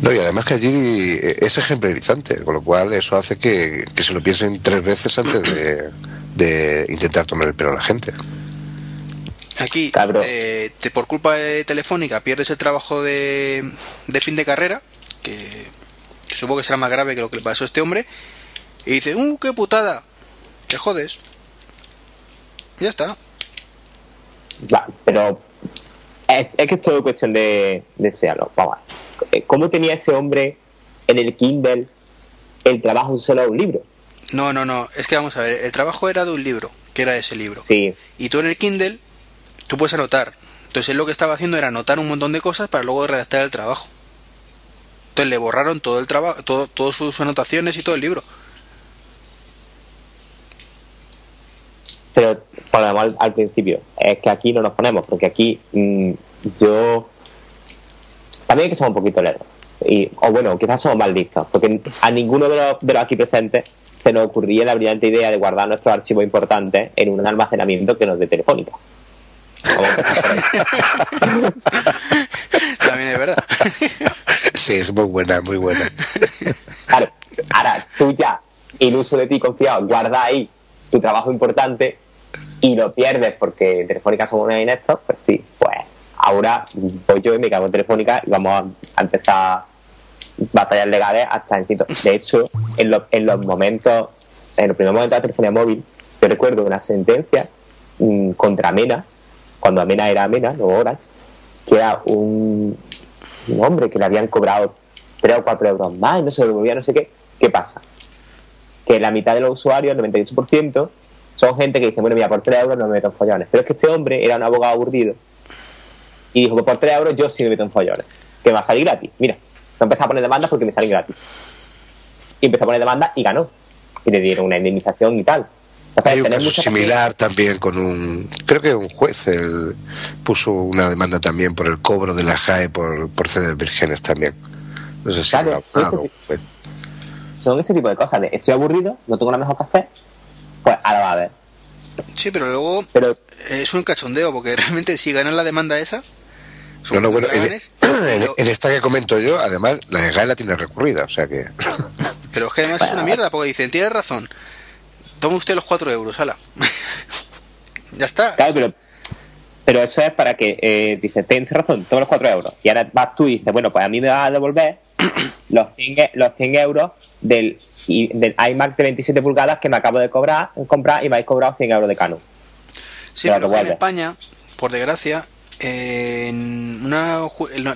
No, y además que allí es ejemplarizante, con lo cual eso hace que, que se lo piensen tres veces antes de, de intentar tomar el pelo a la gente. Aquí, eh, te, por culpa de Telefónica, pierdes el trabajo de, de fin de carrera, que, que supongo que será más grave que lo que le pasó a este hombre, y dice, ¡uh, qué putada! Te jodes. Ya está. Va, pero es, es que es todo cuestión de, de estudiarlo. Vamos a ver. Eh, ¿Cómo tenía ese hombre en el Kindle el trabajo solo de un libro? No, no, no, es que vamos a ver, el trabajo era de un libro, que era ese libro. Sí, Y tú en el Kindle, tú puedes anotar. Entonces él lo que estaba haciendo era anotar un montón de cosas para luego redactar el trabajo. Entonces le borraron todo el trabajo, todo, todas sus anotaciones y todo el libro. pero volvemos al, al principio. Es que aquí no nos ponemos, porque aquí mm, yo. También hay que ser un poquito lerdos. Y, o bueno, quizás somos más listos, porque a ninguno de los, de los aquí presentes se nos ocurría la brillante idea de guardar nuestros archivos importantes en un almacenamiento que nos dé Telefónica. También es verdad. Sí, es muy buena, muy buena. Claro, ahora tú ya, iluso de ti confiado, guarda ahí tu trabajo importante y lo pierdes porque Telefónica son unos ineptos, pues sí, pues ahora voy yo y me cago en Telefónica y vamos a, empezar batallas legales hasta en sitio. De hecho, en, los- en los momentos, en los primeros momentos de la telefonía móvil, yo recuerdo una sentencia mm, contra Mena, cuando Mena era Mena, no Orange, que era un, un hombre que le habían cobrado 3 o 4 euros más y no se lo devolvía, no sé qué. ¿Qué pasa? Que la mitad de los usuarios, el 98%, son gente que dice, bueno, mira, por 3 euros no me meto en follones. Pero es que este hombre era un abogado aburrido y dijo, pues por 3 euros yo sí me meto en follones. Que me va a salir gratis. Mira, no empezó a poner demandas porque me salen gratis. Y empezó a poner demandas y ganó. Y le dieron una indemnización y tal. O sea, Hay un caso similar también con un. Creo que un juez él puso una demanda también por el cobro de la JAE por, por CDs vírgenes también. No sé si Claro, era juez. Son ese tipo de cosas de estoy aburrido, no tengo nada mejor que hacer, pues ahora va a ver. Sí, pero luego Pero es un cachondeo, porque realmente si ganan la demanda esa, No, no, bueno, en, ganes, en- pero, en esta que comento yo, además, la de la tiene recurrida, o sea que. pero es que además es una mierda, porque dicen, tiene razón, toma usted los 4 euros, ala. ya está. Claro, pero, pero eso es para que, eh, dices, tienes razón, todos los 4 euros. Y ahora vas tú y dices, bueno, pues a mí me va a devolver los 100, e- los 100 euros del, del iMac de 27 pulgadas que me acabo de cobrar, comprar y me habéis cobrado 100 euros de Canon. Sí, Pero en. España, por desgracia, eh, en una,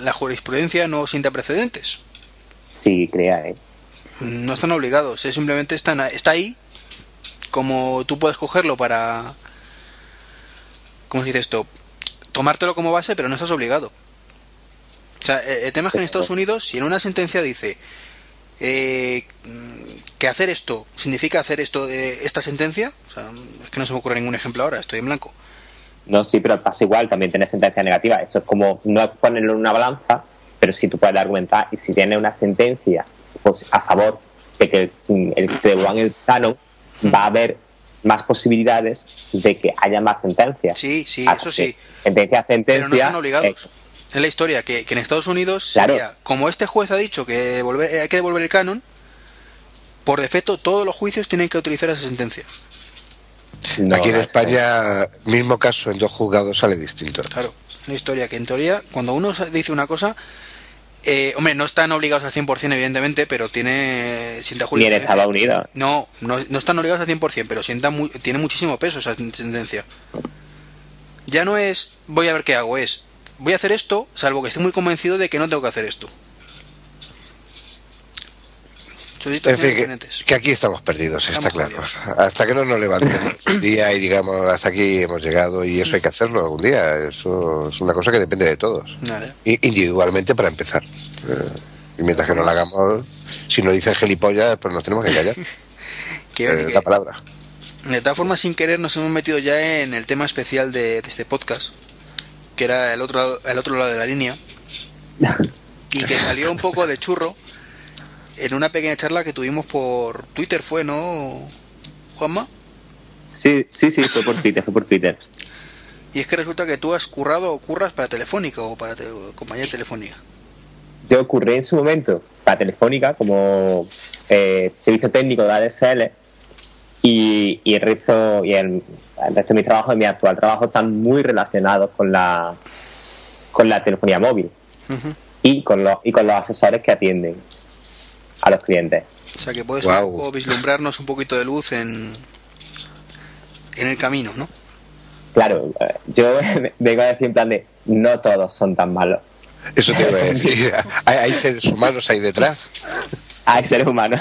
la jurisprudencia no sienta precedentes. Sí, crea, ¿eh? No están obligados, es simplemente están, está ahí, como tú puedes cogerlo para... ¿Cómo se dice esto? Tomártelo como base, pero no estás obligado. O sea, el el tema es que en Estados Unidos, si en una sentencia dice eh, que hacer esto significa hacer esto de esta sentencia, o sea, es que no se me ocurre ningún ejemplo ahora, estoy en blanco. No, sí, pero pasa igual, también tienes sentencia negativa. Eso es como, no ponerlo en una balanza, pero sí tú puedes argumentar. Y si tienes una sentencia pues, a favor de que el te devuelvan el canon, va a haber más posibilidades de que haya más sentencias. Sí, sí, Así eso sí. Sentencia sentencia. Pero no están obligados. eh, Es la historia, que, que en Estados Unidos Claro. sería, como este juez ha dicho que devolver- hay que devolver el canon, por defecto todos los juicios tienen que utilizar esa sentencia. no, Aquí en que- España, mismo caso en dos juzgados sale distinto. Claro, una historia que en teoría, cuando uno dice una cosa, eh, hombre, no están obligados al 100% evidentemente, pero tiene sienta Ni en. Estados Unidos. No, no, no están obligados al 100%, pero sienta mu- tiene muchísimo peso esa sentencia. Ya no es voy a ver qué hago, es voy a hacer esto, salvo que esté muy convencido de que no tengo que hacer esto. Son En fin, que, aquí estamos perdidos, está claro. Hasta que no nos levantemos un día y digamos, hasta aquí hemos llegado y eso hay que hacerlo algún día. Eso es una cosa que depende de todos. Nada. Individualmente para empezar. Eh, y mientras que no lo hagamos, si nos dicen gilipollas, pues nos tenemos que callar. Que, Eh, que- la palabra. De todas formas, sin querer, nos hemos metido ya en el tema especial de, de este podcast, que era el otro, lado- el otro lado de la línea, y que salió un poco de churro en una pequeña charla que tuvimos por Twitter, ¿fue, no, Juanma? Sí, sí, sí, fue por Twitter, fue por Twitter. Y es que resulta que tú has currado o curras para Telefónica o para te- compañía telefónica. Yo ocurrí en su momento para Telefónica como eh, servicio técnico de ADSL y, y el resto y el, el resto de mi trabajo y mi actual trabajo están muy relacionados con la con la telefonía móvil y con los y con los asesores que atienden a los clientes. O sea que puedes Guau. un poco vislumbrarnos un poquito de luz en, en el camino, ¿no? Claro, eh, yo vengo a decir en plan de no todos son tan malos. Eso te iba a decir. ¿Hay, hay seres humanos ahí detrás? Hay seres humanos.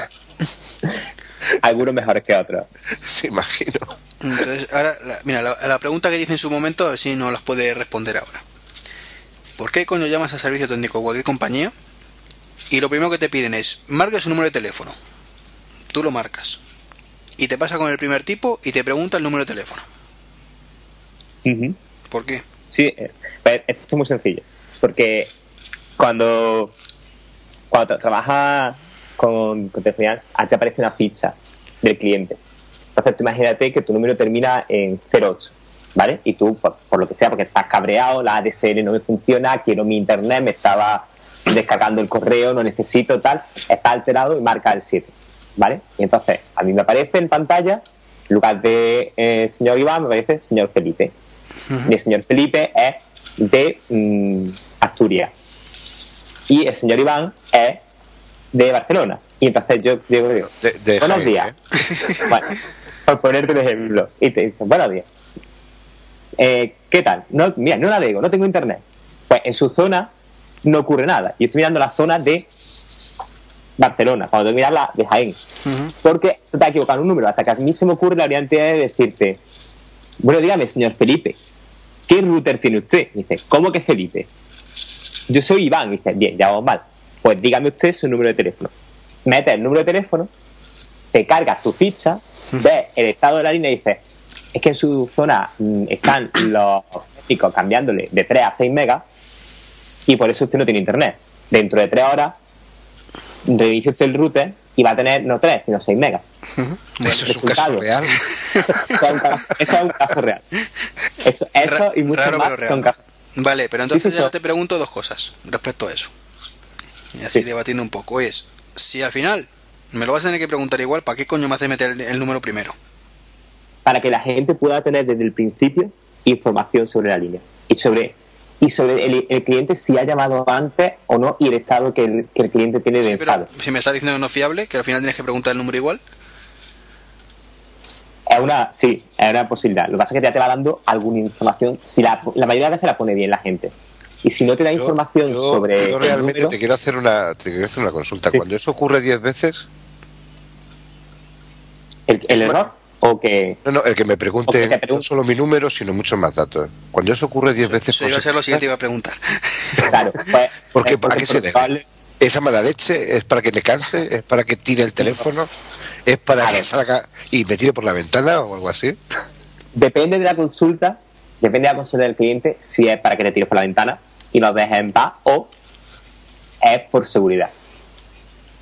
Algunos mejores que otros. Se imagino. Entonces, ahora, la- mira, la, la pregunta que dice en su momento, a ver si no las puede responder ahora. ¿Por qué coño llamas a servicio técnico cualquier compañía? Y lo primero que te piden es, marca su número de teléfono. Tú lo marcas. Y te pasa con el primer tipo y te pregunta el número de teléfono. ¿Por qué? Sí, eh, esto es muy sencillo. Porque cuando, cuando tra- trabajas con, con telefonía, te aparece una ficha del cliente. Entonces tú imagínate que tu número termina en 08, ¿vale? Y tú, por, por lo que sea, porque estás cabreado, la ADSL no me funciona, quiero mi internet, me estaba descargando el correo, no necesito tal, está alterado y marca el 7, ¿vale? Y entonces a mí me aparece en pantalla, en lugar de eh, señor Iván, me aparece señor Felipe. Y el señor Felipe es de mm, Asturias. Y el señor Iván es de Barcelona. Y entonces yo digo, digo De- de buenos días. ¿eh? Bueno, por ponerte un ejemplo. Y te dicen, buenos días. Eh, ¿Qué tal? No, mira, no navego, no tengo internet. Pues en su zona no ocurre nada. Yo estoy mirando la zona de Barcelona, cuando tengo que mirar la de Jaén. Ujú. Porque tú te has equivocado en un número. Hasta que a mí se me ocurre la variante de decirte, bueno, dígame, señor Felipe, ¿qué router tiene usted? Y dice, ¿cómo que Felipe? Yo soy Iván. Y dice, bien, ya vamos mal. Pues dígame usted su número de teléfono. Metes el número de teléfono, te cargas tu ficha, ves el estado de la línea y dices, es que en su zona mm, están los técnicos cambiándole de 3 a 6 megas y por eso usted no tiene internet. Dentro de 3 horas reinicia usted el router y va a tener no 3, sino 6 megas. Eso es un caso real. Eso es un caso, eso es un caso real. Eso, eso y mucho raro, más son casos. Vale, pero entonces Sí, sí, ya sí. te pregunto dos cosas respecto a eso. Y así Sí. debatiendo un poco. Es, si al final me lo vas a tener que preguntar igual, ¿para qué coño me hace meter el, el número primero? Para que la gente pueda tener desde el principio información sobre la línea y sobre y sobre el, el cliente si ha llamado antes o no y el estado que el, que el cliente tiene de Sí, pero enfado. si me estás diciendo que no es fiable, que al final tienes que preguntar el número igual. Es una, sí, es una posibilidad. Lo que pasa es que ya te va dando alguna información. Si la, la mayoría de las veces la pone bien la gente. Y si no te da Yo- información yo- sobre yo el realmente número, te quiero hacer una te quiero hacer una consulta. Sí. Cuando eso ocurre 10 veces, el, error o que no, no, el que me pregunte que no solo mi número, sino muchos más datos. Cuando eso ocurre 10 veces, Eso iba a ser lo siguiente iba a preguntar. claro, pues, ¿por qué? es ¿A porque qué se probable- debe? ¿Es a mala leche? ¿Es para que me canse? ¿Es para que tire el teléfono? ¿Es para Claro. que salga y me tire por la ventana o algo así? Depende de la consulta, depende de la consulta del cliente, si es para que te tires por la ventana y lo dejes en paz o es por seguridad.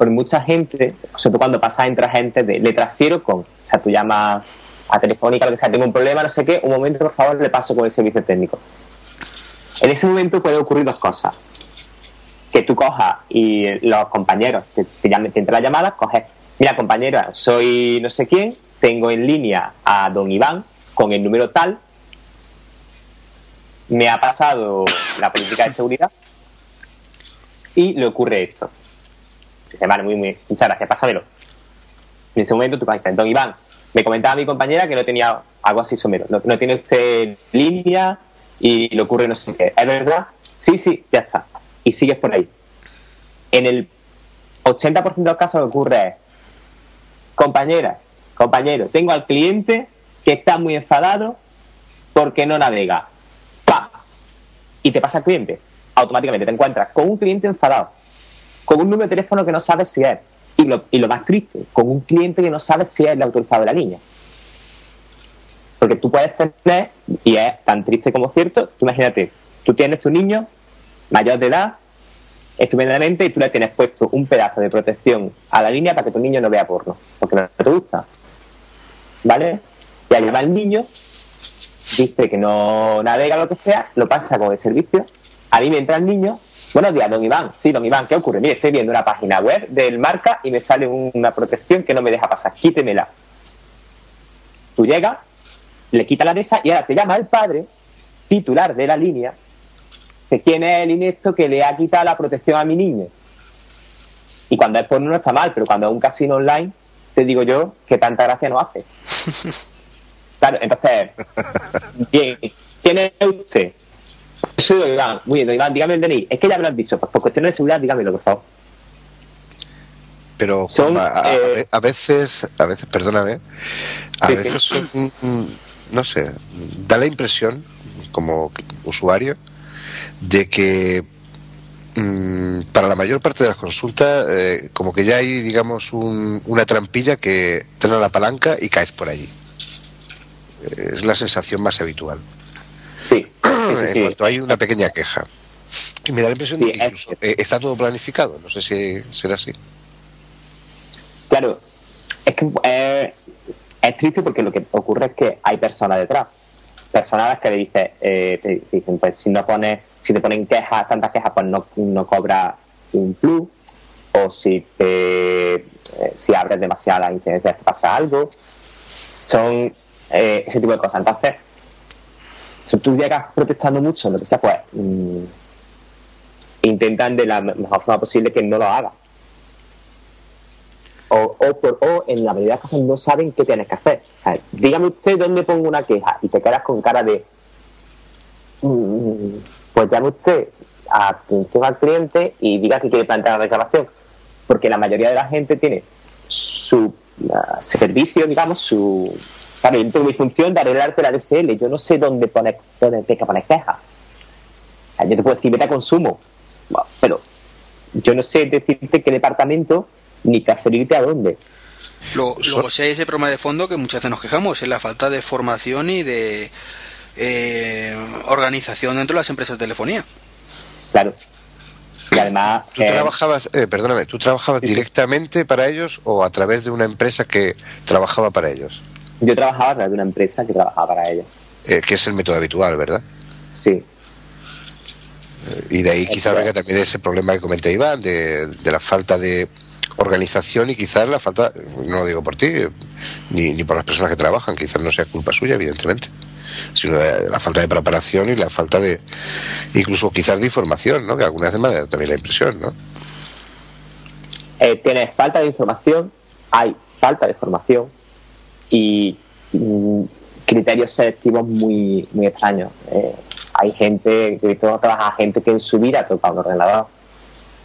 Porque mucha gente, sobre todo cuando pasa entre agentes, de, le transfiero con, o sea, tú llamas a Telefónica, lo que sea, tengo un problema, no sé qué, un momento, por favor, le paso con el servicio técnico. En ese momento puede ocurrir dos cosas. Que tú cojas y los compañeros te, te llamen, te entra la llamada, coges, mira compañera, soy no sé quién, tengo en línea a don Iván con el número tal, me ha pasado la política de seguridad y le ocurre esto. Dice, vale, muy, muy, muchas gracias, pásamelo. En ese momento tú dices, don Iván, me comentaba mi compañera que no tenía algo así somero, no, no tiene usted línea y le ocurre no sé qué. ¿Es verdad? Sí, sí, ya está. Y sigues por ahí. En el 80% de los casos lo que ocurre es, compañera, compañero, tengo al cliente que está muy enfadado porque no navega. ¡Pam! Y te pasa al cliente. Automáticamente te encuentras con un cliente enfadado, con un número de teléfono que no sabes si es. Y lo, y lo más triste, con un cliente que no sabe si es el autorizado de la línea. Porque tú puedes tener, y es tan triste como cierto, tú imagínate, tú tienes tu niño mayor de edad, estupendamente, y tú le tienes puesto un pedazo de protección a la línea para que tu niño no vea porno, porque no te gusta. ¿Vale? Y allá va el niño, dice que no navega lo que sea, lo pasa con el servicio, a mí me entra el niño, buenos días, don Iván, sí, don Iván, ¿qué ocurre? Mire, estoy viendo una página web del marca y me sale una protección que no me deja pasar, quítemela. Tú llegas, le quita la de esa y ahora te llama el padre, titular de la línea, que quién es el inepto que le ha quitado la protección a mi niño. Y cuando es porno no está mal, pero cuando es un casino online, te digo yo que tanta gracia no hace. Claro, entonces, bien, ¿quién es usted? Soy don Iván. Muy bien, don Iván, dígame el DNI. Es que lo han dicho, pues por cuestiones de seguridad, dígamelo, por favor. Pero Son, Juanma, a, a eh, a veces, a veces, perdóname, a Sí, sí. veces son, mm, no sé, da la impresión, como usuario, de que mm, para la mayor parte de las consultas, eh, como que ya hay, digamos, un- una trampilla que te da la palanca y caes por allí. Es la sensación más habitual. Sí. en cuanto hay una pequeña queja. Y me da la impresión de que incluso eh, está todo planificado. No sé si será así. Claro, Es que eh, es triste porque lo que ocurre es que hay personas detrás. Personas que le eh, te dicen, pues si no pones, si te ponen quejas, tantas quejas, pues no, no cobra un plus. O si te, eh, si abres demasiadas incidencias te pasa algo. Son eh, ese tipo de cosas. Entonces, si tú llegas protestando mucho, lo que sea, pues mm, intentan de la mejor forma posible que no lo haga. O, o, por, o en la mayoría de los casos no saben qué tienes que hacer. O sea, dígame usted dónde pongo una queja y te quedas con cara de. mm, Pues llame usted a al cliente y diga que quiere plantear una reclamación. Porque la mayoría de la gente tiene su servicio, digamos, su. Claro, yo tengo mi función de arreglarte la DSL. Yo no sé dónde poner, dónde tienes que poner quejas. O sea, yo te puedo decir, vete a consumo. Bueno, pero yo no sé decirte qué departamento ni transferirte a dónde. Luego, luego si hay ese problema de fondo que muchas veces nos quejamos, es la falta de formación y de eh, organización dentro de las empresas de telefonía. Claro. Y además. ¿Tú eh, trabajabas, eh, perdóname, tú trabajabas Sí, sí. directamente para ellos o a través de una empresa que trabajaba para ellos? Yo trabajaba a través de una empresa que trabajaba para ellos. Eh, que es el método habitual, ¿verdad? Sí. Y de ahí quizás venga también ese problema que comenta Iván, de, de la falta de organización y quizás la falta, no lo digo por ti, ni, ni por las personas que trabajan, quizás no sea culpa suya, evidentemente, sino de la falta de preparación y la falta de, incluso quizás de información, ¿no? Que algunas veces me dado también la impresión, ¿no? Eh, tienes falta de información, hay falta de formación y mm, criterios selectivos muy, muy extraños. Eh, hay gente, que tú trabajas gente que en su vida ha tocado un ordenador.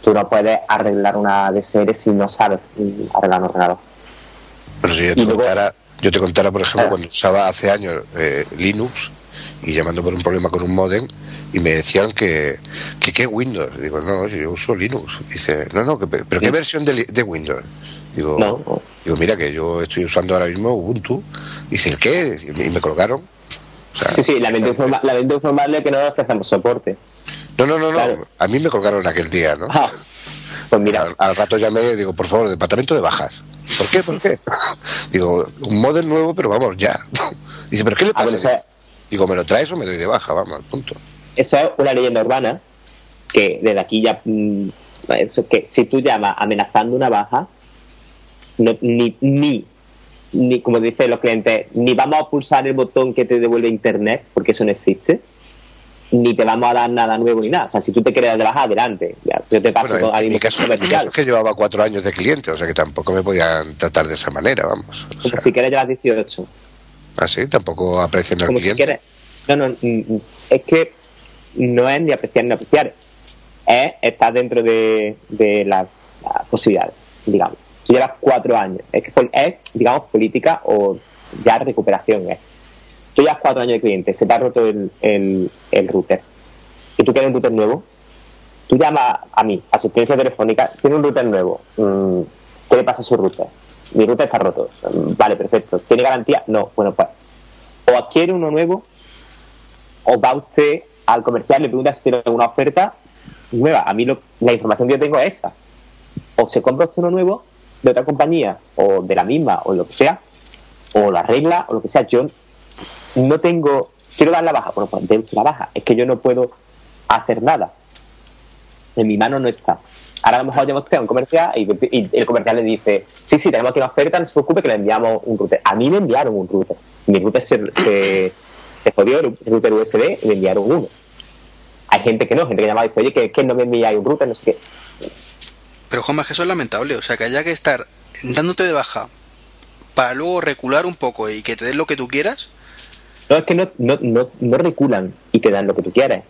Tú no puedes arreglar una DSL si no sabes arreglar un ordenador. Bueno, si yo te luego- contara, yo te contara, por ejemplo, Ah. cuando usaba hace años eh, Linux y llamando por un problema con un modem y me decían que, que qué Windows. Digo, no, yo uso Linux. Dice, no, no, que- pero ¿qué Sí. versión de, de Windows? Digo, No. digo, mira que yo estoy usando ahora mismo Ubuntu. Dice, ¿el qué? Y me colgaron. O sea, Sí, sí, lamento, informa- informarle que no ofrecemos soporte. No, no, no, no. A mí me colgaron aquel día, ¿no? Ah, pues mira, Al, al rato llamé y digo, por favor, departamento de bajas. ¿Por qué? ¿Por qué? digo, un modem nuevo, pero vamos, ya. Dice, ¿pero qué le Ah, pasa? bueno, Digo, ¿me lo traes o me doy de baja? Vamos, punto. eso es una leyenda urbana que desde aquí ya mm, eso que si tú llamas amenazando una baja no, ni ni ni como dicen los clientes ni vamos a pulsar el botón que te devuelve internet porque eso no existe ni te vamos a dar nada nuevo ni nada. O sea si tú te quieres dar de baja adelante. Ya, yo te paso Bueno, en, alguien mi caso, mi caso es que llevaba cuatro años de cliente, o sea que tampoco me podían tratar de esa manera, vamos. O sea, si quieres llevas 18 así, tampoco aprecian al como si cliente. quieres no no es que no es ni apreciar ni apreciar es estar dentro de, de las, las posibilidades digamos tú llevas cuatro años es que es digamos política o ya recuperación es tú llevas cuatro años de cliente se te ha roto el, el, el router y tú quieres un router nuevo tú llamas a mí asistencia telefónica tiene un router nuevo Mm, ¿qué le pasa a su router? mi router está roto vale perfecto ¿tiene garantía? no bueno pues o adquiere uno nuevo o va usted al comercial le pregunta si tiene alguna oferta nueva. A mí lo- la información que yo tengo es esa. O se compra usted uno nuevo de otra compañía o de la misma o lo que sea, o la arregla o lo que sea. Yo no tengo, quiero dar la baja, bueno, pues usted la baja. Es que yo no puedo hacer nada. En mi mano no está. Ahora a lo mejor a un comercial y, y el comercial le dice, sí, sí, tenemos aquí una oferta, no se preocupe que le enviamos un router. A mí me enviaron un router. Mi router se, se, se jodió, el router USB, y me enviaron uno. Hay gente que no, gente que llama y dice, oye, que, que no me enviáis un router, no sé qué. Pero Juanma, es que eso es lamentable, o sea que haya que estar dándote de baja para luego recular un poco y que te den lo que tú quieras. No, es que no, no, no, no reculan y te dan lo que tú quieres.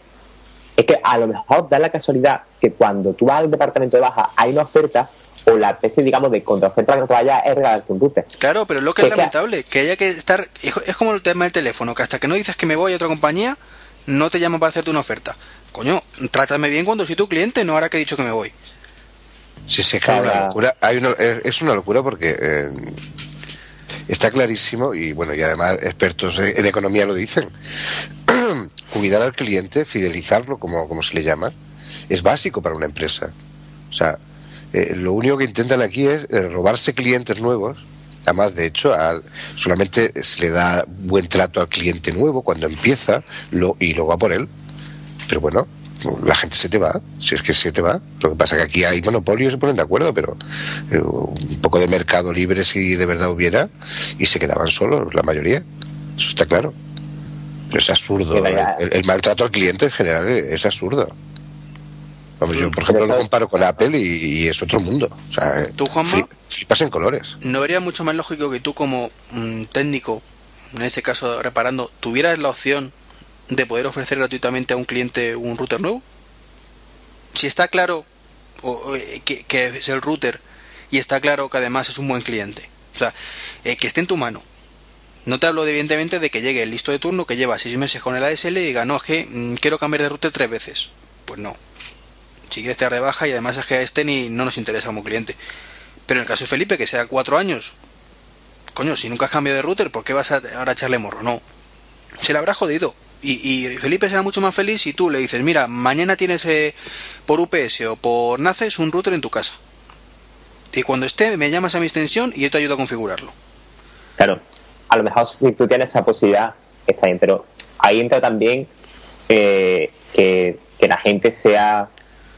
Es que a lo mejor da la casualidad que cuando tú vas al departamento de baja hay una oferta o la especie, digamos, de contraoferta que tú vayas es regalarte un router. Claro, pero lo que Que- es que- lamentable, que haya que estar... Es es como el tema del teléfono, que hasta que no dices que me voy a otra compañía, no te llaman para hacerte una oferta. Coño, trátame bien cuando soy tu cliente, no ahora que he dicho que me voy. Sí, sí, es que una locura. Hay una- es es una locura porque eh, está clarísimo y bueno, y además expertos en economía lo dicen. Cuidar al cliente, fidelizarlo, como, como se le llama, es básico para una empresa. O sea, eh, lo único que intentan aquí es eh, robarse clientes nuevos Además, de hecho, al, solamente se le da buen trato al cliente nuevo cuando empieza lo, y luego va por él. Pero bueno, la gente se te va, si es que se te va. Lo que pasa es que aquí hay monopolios, se ponen de acuerdo, pero eh, un poco de mercado libre si de verdad hubiera y se quedaban solos la mayoría. Eso está claro. Pero es absurdo. El, el maltrato al cliente en general es absurdo. Vamos, yo, por ejemplo, lo comparo con Apple y, es otro mundo. O sea, ¿Tú, Juanma? Flipas en colores. ¿No vería mucho más lógico que tú, como mm, técnico, en este caso reparando, tuvieras la opción de poder ofrecer gratuitamente a un cliente un router nuevo? Si está claro eh, que, es el router y está claro que además es un buen cliente. O sea, eh, que esté en tu mano. No te hablo evidentemente de que llegue el listo de turno que lleva seis meses con el ASL y diga, no, es que mm, quiero cambiar de router tres veces. Pues no. Si quieres estar de baja y además es que a este ni no nos interesa como cliente. Pero en el caso de Felipe, que sea cuatro años, coño, si nunca has cambiado de router, ¿por qué vas a ahora echarle morro? No. Se le habrá jodido. Y, Felipe será mucho más feliz si tú le dices, mira, mañana tienes eh, por UPS o por NACES un router en tu casa. Y cuando esté me llamas a mi extensión y yo te ayudo a configurarlo. Claro, a lo mejor si tú tienes esa posibilidad, está bien, pero ahí entra también eh, que, la gente sea,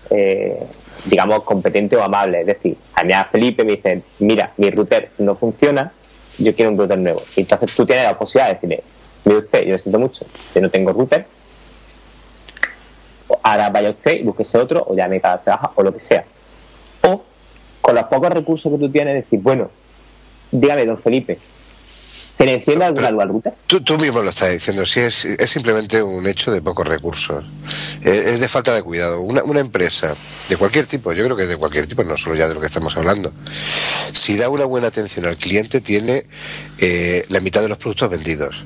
eh, digamos, competente o amable. Es decir, a mí a Felipe me dicen, mira, mi router no funciona, yo quiero un router nuevo. Y entonces tú tienes la posibilidad de decirle, mire usted, yo lo siento mucho, yo no tengo router, ahora vaya usted y búsquese otro, o llame cada baja, o lo que sea. O, con los pocos recursos que tú tienes, decir, bueno, dígame, don Felipe, ¿Se le enciende alguna dual router? Tú, mismo lo estás diciendo, sí, es, es simplemente un hecho de pocos recursos. Es, de falta de cuidado. Una, una, empresa de cualquier tipo, yo creo que de cualquier tipo, no solo ya de lo que estamos hablando, si da una buena atención al cliente, tiene eh, la mitad de los productos vendidos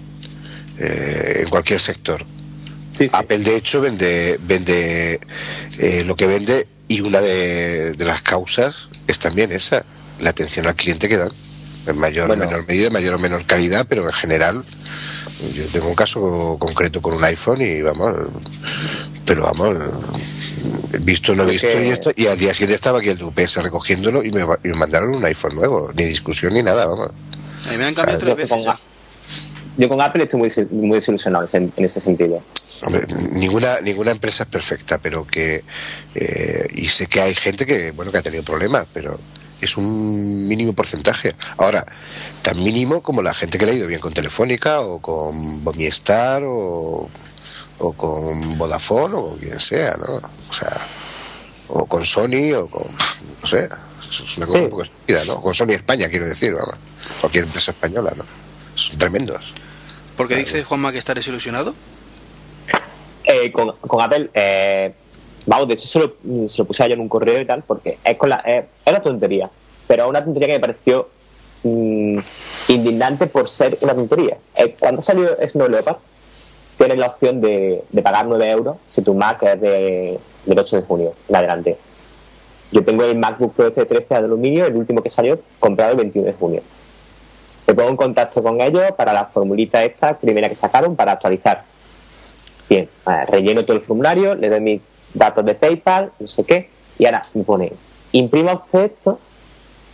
eh, en cualquier sector. Apple, de hecho, vende, vende eh, lo que vende y una de, de las causas es también esa, la atención al cliente que dan en mayor o menor medida, mayor o menor calidad, pero en general yo tengo un caso concreto con un iPhone y vamos, pero vamos, visto no visto y, al día siguiente estaba aquí el UPS recogiéndolo y me, mandaron un iPhone nuevo, ni discusión ni nada, vamos. A mí me han cambiado tres veces Yo con Apple estoy muy, muy desilusionado en, ese sentido. ninguna, ninguna empresa es perfecta, pero que. Eh, y sé que hay gente que, bueno, que ha tenido problemas, pero es un mínimo porcentaje. Ahora, tan mínimo como la gente que le ha ido bien con Telefónica o con Bomiestar o, o con Vodafone o con quien sea, ¿no? O sea, o con Sony o con, no sé, es una cosa un poco estúpida, ¿no? Con Sony España, quiero decir, vamos, cualquier empresa española, ¿no? Son tremendos. ¿Por qué dice Juanma que está desilusionado? Eh, con, con Apple, eh, Vamos, de hecho se lo, se lo puse ayer en un correo y tal, porque es, con la, es, una tontería, pero una tontería que me pareció mm, indignante por ser una tontería. Eh, cuando salió Snow Leopard, tienes la opción de, de pagar 9 euros si tu Mac es de, del 8 de junio en adelante. Yo tengo el MacBook Pro C13 de aluminio, el último que salió, comprado el 21 de junio. Me pongo en contacto con ellos para la formulita esta, primera que sacaron, para actualizar. Bien, relleno todo el formulario, le doy mi datos de PayPal, no sé qué, y ahora me pone, imprima usted esto,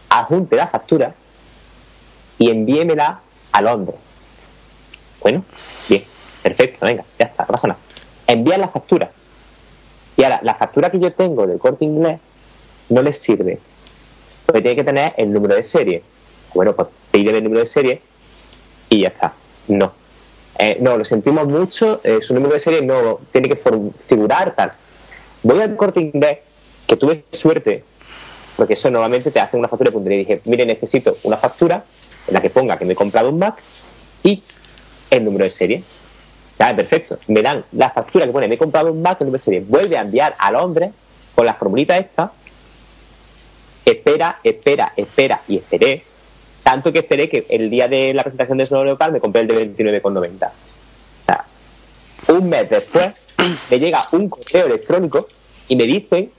adjunte la factura y envíemela a Londres. Bueno, bien, perfecto, venga, ya está, no pasa nada. Envía la factura. Y ahora, la factura que yo tengo del corte inglés no les sirve. Porque tiene que tener el número de serie. Bueno, pues pide el número de serie y ya está. No. Eh, no, lo sentimos mucho, eh, su número de serie no tiene que figurar tal. Voy al corte inglés, que tuve suerte, porque eso normalmente te hace una factura de puntería. Y dije, mire, necesito una factura en la que ponga que me he comprado un Mac y el número de serie. Ya, perfecto. Me dan la factura que pone me he comprado un Mac, el número de serie. Vuelve a enviar a Londres con la formulita esta. Espera, espera, espera y esperé. Tanto que esperé que el día de la presentación de Snow Local me compré el de 29,90. O sea, un mes después me llega un correo electrónico y me dice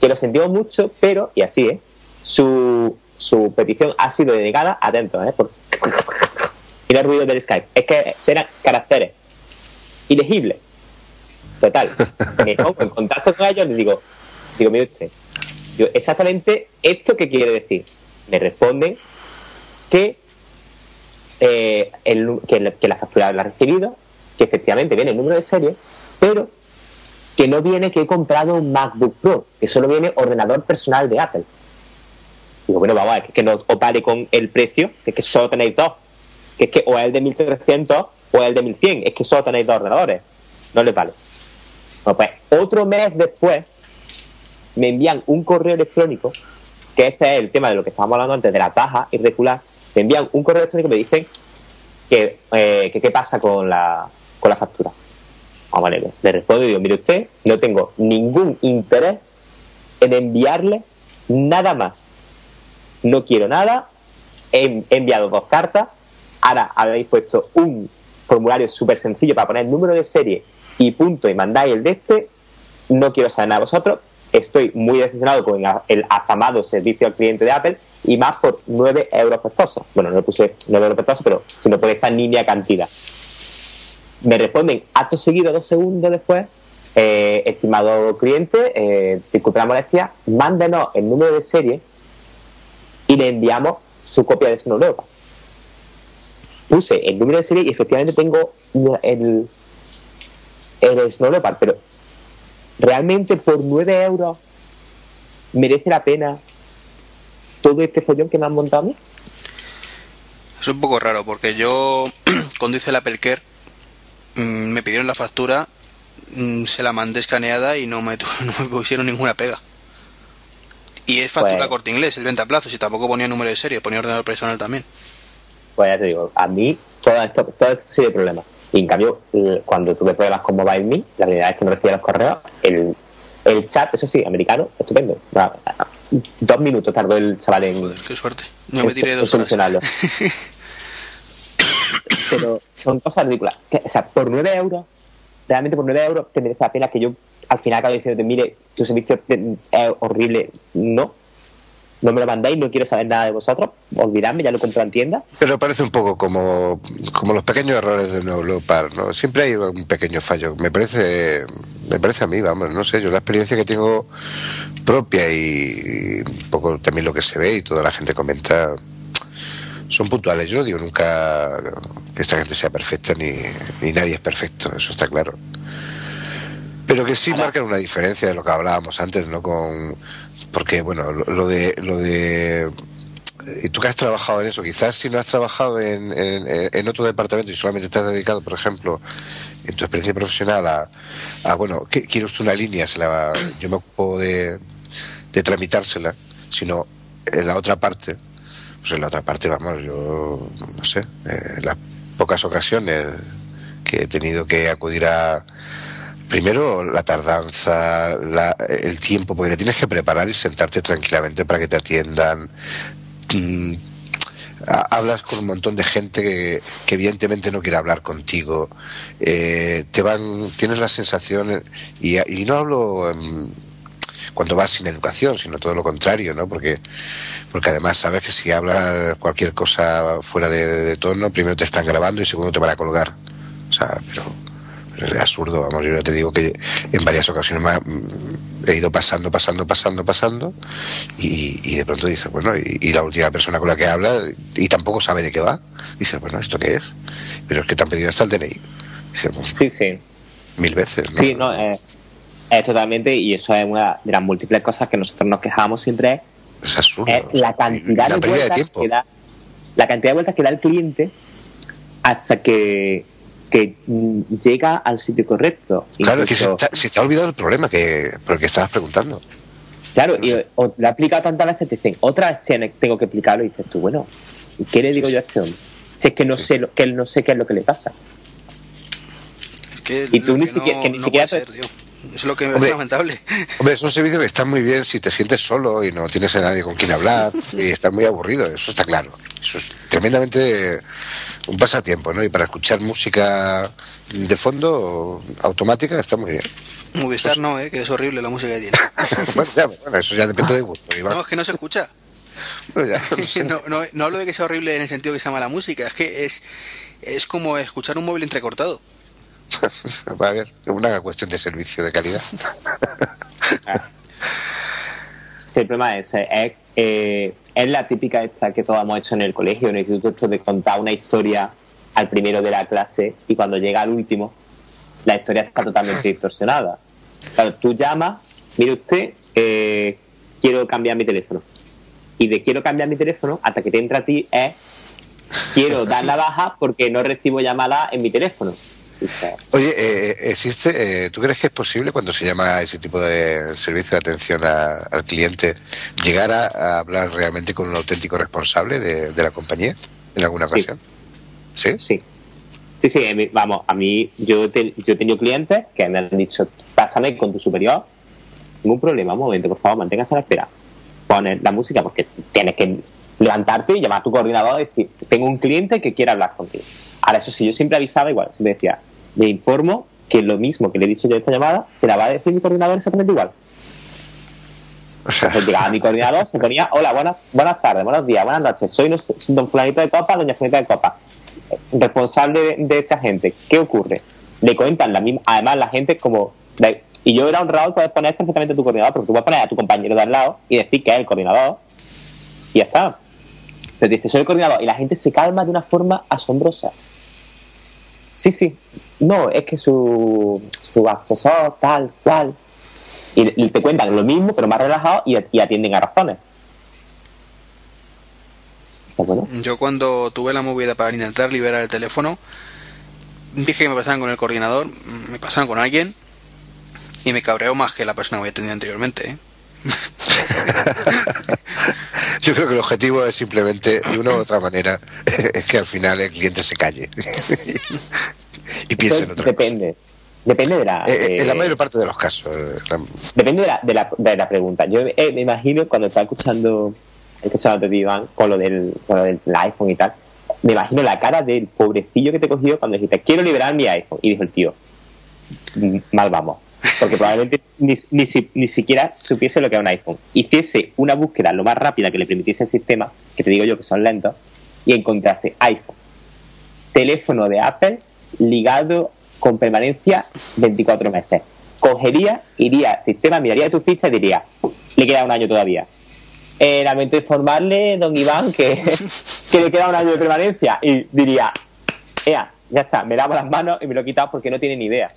que lo sentimos mucho, pero, y así, ¿eh? Su, petición ha sido denegada, atento, ¿eh? Por... Mira el ruido del Skype. Es que serán caracteres ilegibles. Total. Me pongo en contacto con ellos y digo, digo, mire usted, exactamente esto que quiere decir. Me responden que, eh, el- que, la factura la ha recibido, que efectivamente viene el número de serie, pero que no viene que he comprado un MacBook Pro, que solo viene ordenador personal de Apple. Digo, bueno, vamos a ver, que, no os vale con el precio, que es que solo tenéis dos. Que es que o es el de 1300 o es el de 1100, es que solo tenéis dos ordenadores. No les vale. Bueno, pues otro mes después me envían un correo electrónico, que este es el tema de lo que estábamos hablando antes, de la baja irregular. Me envían un correo electrónico y me dicen que, eh, que qué pasa con la, con la factura. Ah, vale, le respondo y digo, mire usted, no tengo ningún interés en enviarle nada más. No quiero nada, he he enviado dos cartas, ahora habéis puesto un formulario súper sencillo para poner el número de serie y punto y mandáis el de este, no quiero saber nada de vosotros, estoy muy decepcionado con el afamado servicio al cliente de Apple y más por 9 euros costosos. Bueno, no le puse 9 euros costosos, pero si no por esta niña cantidad. Me responden acto seguido, dos segundos después, eh, estimado cliente, eh, disculpe la molestia, mándenos el número de serie y le enviamos su copia de Snow Leopard. Puse el número de serie y efectivamente tengo el, el Snow Leopard, pero realmente por 9 euros merece la pena todo este follón que me han montado. Es un poco raro porque yo, cuando hice Apple Care, mm, me pidieron la factura, mm, se la mandé escaneada y no me, no me pusieron ninguna pega. Y es factura Pues- corte inglés, el venta a plazo, si tampoco ponía número de serie, ponía ordenador personal también. Pues ya te digo, a mí todo esto, todo esto de problemas. Y en cambio, cuando tuve problemas con MobileMe, la primera vez que no recibía los correos, el, el chat, eso sí, americano, estupendo. Dos minutos tardó el chaval en, Joder, qué suerte. Yo me tiré dos horas. Pero son cosas ridículas. O sea, por 9 euros, realmente por 9 euros te merece la pena que yo al final acabe diciendo, mire, tu servicio es horrible. No, no me lo mandáis, no quiero saber nada de vosotros. Olvidadme, ya lo compro en tienda. Pero parece un poco como, como los pequeños errores de Nuevo Leopard, ¿no? Siempre hay un pequeño fallo. Me parece, me parece a mí, vamos, no sé, yo la experiencia que tengo propia y, y un poco también lo que se ve y toda la gente comenta son puntuales. Yo no digo nunca que esta gente sea perfecta ni, ni nadie es perfecto, eso está claro. Pero que sí Ahora- marcan una diferencia de lo que hablábamos antes, ¿no? Con, porque, bueno, lo, de... Lo de y tú que has trabajado en eso, quizás si no has trabajado en, en, en otro departamento y solamente te has dedicado, por ejemplo, en tu experiencia profesional a, bueno, ¿qué- quiere usted una línea? Se la yo me ocupo de, de tramitársela, sino en la otra parte, pues en la otra parte, vamos, yo no sé, eh, las pocas ocasiones que he tenido que acudir a, primero la tardanza, la- el tiempo, porque te tienes que preparar y sentarte tranquilamente para que te atiendan. Mm, ha- Hablas con un montón de gente que, evidentemente no quiere hablar contigo. Eh, te van, tienes la sensación y, y no hablo cuando vas sin educación, sino todo lo contrario, ¿no? Porque porque además sabes que si hablas cualquier cosa fuera de, de tono, primero te están grabando y segundo te van a colgar. O sea, pero es absurdo, vamos, yo ya te digo que en varias ocasiones me ha- mm, he ido pasando, pasando, pasando, pasando y, y de pronto dices, bueno, y, y la última persona con la que habla y tampoco sabe de qué va, dices, bueno, ¿esto qué es? Pero es que te han pedido hasta el DNI. Dices, pues, Sí, sí. mil veces, ¿no? Sí, no, eh, es totalmente, y eso es una de las múltiples cosas que nosotros nos quejamos siempre, es absurdo. sea, la cantidad la de vueltas tiempo. que da la cantidad de vueltas que da el cliente hasta que, que mm, llega al sitio correcto. Claro, es que se te, se te ha olvidado el problema que, por el que estabas preguntando. claro, no y lo he aplicado tantas veces, te dicen, otra vez tiene- tengo que aplicarlo, y dices tú, bueno, ¿y ¿qué le digo yo a este hombre? Si es que no sé lo, que él no sé qué es lo que le pasa. Es que Y tú ni que siquiera- no- que ni no siquiera puede te- ser, tío. Es lo que me Hombre. parece lamentable. Hombre, es un servicio que está muy bien si te sientes solo y no tienes a nadie con quien hablar y estás muy aburrido, eso está claro. Eso es tremendamente un pasatiempo, ¿no? Y para escuchar música de fondo automática está muy bien. Movistar no, eh, que es horrible la música que tiene. bueno, ya, bueno, eso ya depende de gusto. Iván. No, es que no se escucha. Bueno, ya, no sé. No, no, no hablo de que sea horrible en el sentido que sea mala música, es que es, es como escuchar un móvil entrecortado. Va a ver, una cuestión de servicio de calidad. Sí, el problema es, es, eh, es la típica esta que todos hemos hecho en el colegio, en el instituto, de contar una historia al primero de la clase y cuando llega al último, la historia está totalmente distorsionada. Claro, tú llamas, mire usted, eh, quiero cambiar mi teléfono. Y de quiero cambiar mi teléfono, hasta que te entra a ti, es quiero dar la baja porque no recibo llamadas en mi teléfono. Oye, eh, ¿existe, eh, tú crees que es posible cuando se llama ese tipo de servicio de atención al cliente llegar a, hablar realmente con un auténtico responsable de, la compañía en alguna ocasión? Sí. ¿Sí? Sí, sí, vamos, a mí yo, yo he tenido clientes que me han dicho, pásame con tu superior, ningún problema, un momento, por favor, manténgase a la espera. Poner la música porque tienes que levantarte y llamar a tu coordinador y decir, tengo un cliente que quiere hablar contigo. Ahora, eso sí, yo siempre avisaba igual, siempre decía, le informo que lo mismo que le he dicho yo en esta llamada se la va a decir mi coordinador exactamente igual. O sea... llegaba mi coordinador, se ponía, hola, buenas, buenas tardes, buenos días, buenas noches, soy don fulanito de copa, doña fulanita de copa, responsable de, esta gente, ¿qué ocurre? Le cuentan la misma, además la gente como, y yo era honrado poder poner perfectamente a tu coordinador, porque tú puedes poner a tu compañero de al lado y decir que es el coordinador, y ya está. Pero dice, soy el coordinador, y la gente se calma de una forma asombrosa. Sí, sí, no, es que su, su asesor, tal, cual. Y, te cuentan lo mismo, pero más relajado y, atienden a razones. Yo cuando tuve la movida para intentar liberar el teléfono, dije que me pasaran con el coordinador, me pasaron con alguien y me cabreó más que la persona que había tenido anteriormente. ¿eh? Yo creo que el objetivo es simplemente, de una u otra manera, es que al final el cliente se calle y piense en otra Depende. Depende de la. Eh, en la mayor parte de los casos. Eh, depende de la, de la, de la pregunta. Yo eh, me imagino cuando estaba escuchando, escuchando de Iván con lo, del, con lo del iPhone y tal, me imagino la cara del pobrecillo que te cogió cuando dijiste, quiero liberar mi iPhone. Y dijo el tío, mal vamos porque probablemente ni, ni, siquiera supiese lo que era un iPhone. Hiciese una búsqueda lo más rápida que le permitiese el sistema, que te digo yo que son lentos, y encontrase iPhone, teléfono de Apple ligado con permanencia 24 meses. Cogería, iría al sistema, miraría tu ficha y diría, le queda un año todavía. Eh, lamento informarle, don Iván, que, que le queda un año de permanencia. Y diría, ea, ya está, me lavo las manos y me lo he quitado porque no tiene ni idea.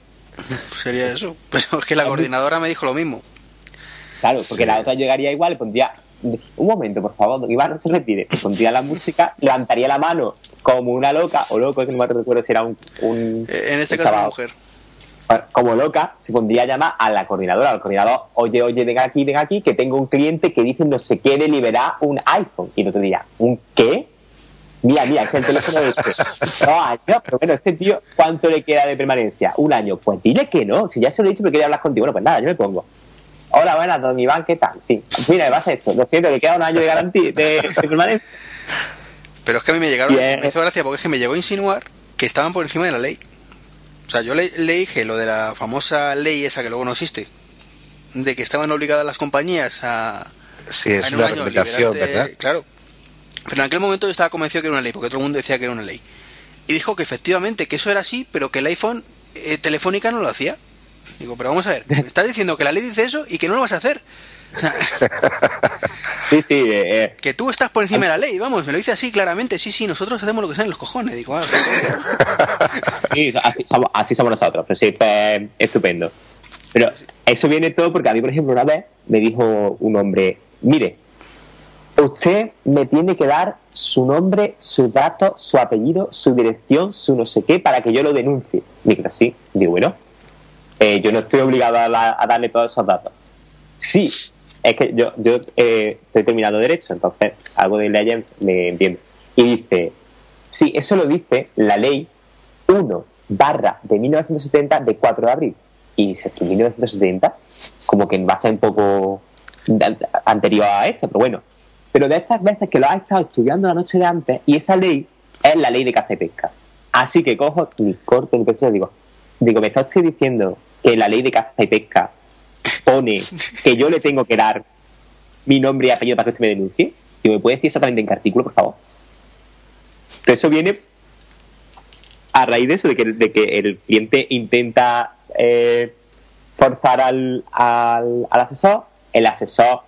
Sería eso. Pero es que la coordinadora me dijo lo mismo. Claro, porque la otra llegaría igual y pondría. Un momento, por favor, Iván, no se retire. Pondría la música, levantaría la mano como una loca, o loco, que no me recuerdo si era un. Eh, en este caso, una mujer. Como loca, se pondría a llamar a la coordinadora, al coordinador, oye, oye, venga aquí, venga aquí, que tengo un cliente que dice no se quiere liberar un iPhone. Y no te diría, ¿un qué? Mira, mira, es el teléfono de este. No, años, pero bueno, este tío, ¿cuánto le queda de permanencia? Un año. Pues dile que no. Si ya se lo he dicho, pero quiere hablar contigo. Bueno, pues nada, yo me pongo. Hola, buenas, don Iván, ¿qué tal? Sí. Mira, me pasa esto. Lo siento, le queda un año de garantía de, permanencia. Pero es que a mí me llegaron, me hizo gracia porque es que me llegó a insinuar que estaban por encima de la ley. O sea, yo le, dije lo de la famosa ley esa que luego no existe, de que estaban obligadas las compañías a. Sí, es una recomendación, ¿verdad? Claro, pero en aquel momento yo estaba convencido que era una ley, porque todo el mundo decía que era una ley. Y dijo que efectivamente que eso era así, pero que el iPhone eh, Telefónica no lo hacía. Digo, pero vamos a ver, me estás diciendo que la ley dice eso y que no lo vas a hacer. sí, sí. Eh, eh. Que tú estás por encima de la ley, vamos, me lo dice así claramente. Sí, sí, nosotros hacemos lo que salen los cojones. Digo, ah, sí, así somos, así somos nosotros, pero sí, estupendo. Pero eso viene todo porque a mí, por ejemplo, una vez me dijo un hombre, mire, usted me tiene que dar su nombre, su dato, su apellido, su dirección, su no sé qué, para que yo lo denuncie. Digo, así. Digo, bueno, eh, yo no estoy obligado a, darle todos esos datos. Sí, es que yo, yo eh, estoy terminando Derecho, entonces algo de ley me entiendo. Y dice, sí, eso lo dice la ley 1 barra de 1970 de 4 de abril. Y dices, ¿tú 1970? Como que va a ser un poco anterior a esto, pero bueno, pero de estas veces que lo has estado estudiando la noche de antes y esa ley es la ley de caza y pesca. Así que cojo mi corto, mi y digo, digo, me está usted diciendo que la ley de caza y pesca pone que yo le tengo que dar mi nombre y apellido para que usted me denuncie. y ¿me puede decir exactamente en qué artículo, por favor? Entonces eso viene a raíz de eso, de que, de que el cliente intenta eh, forzar al, al, al asesor, el asesor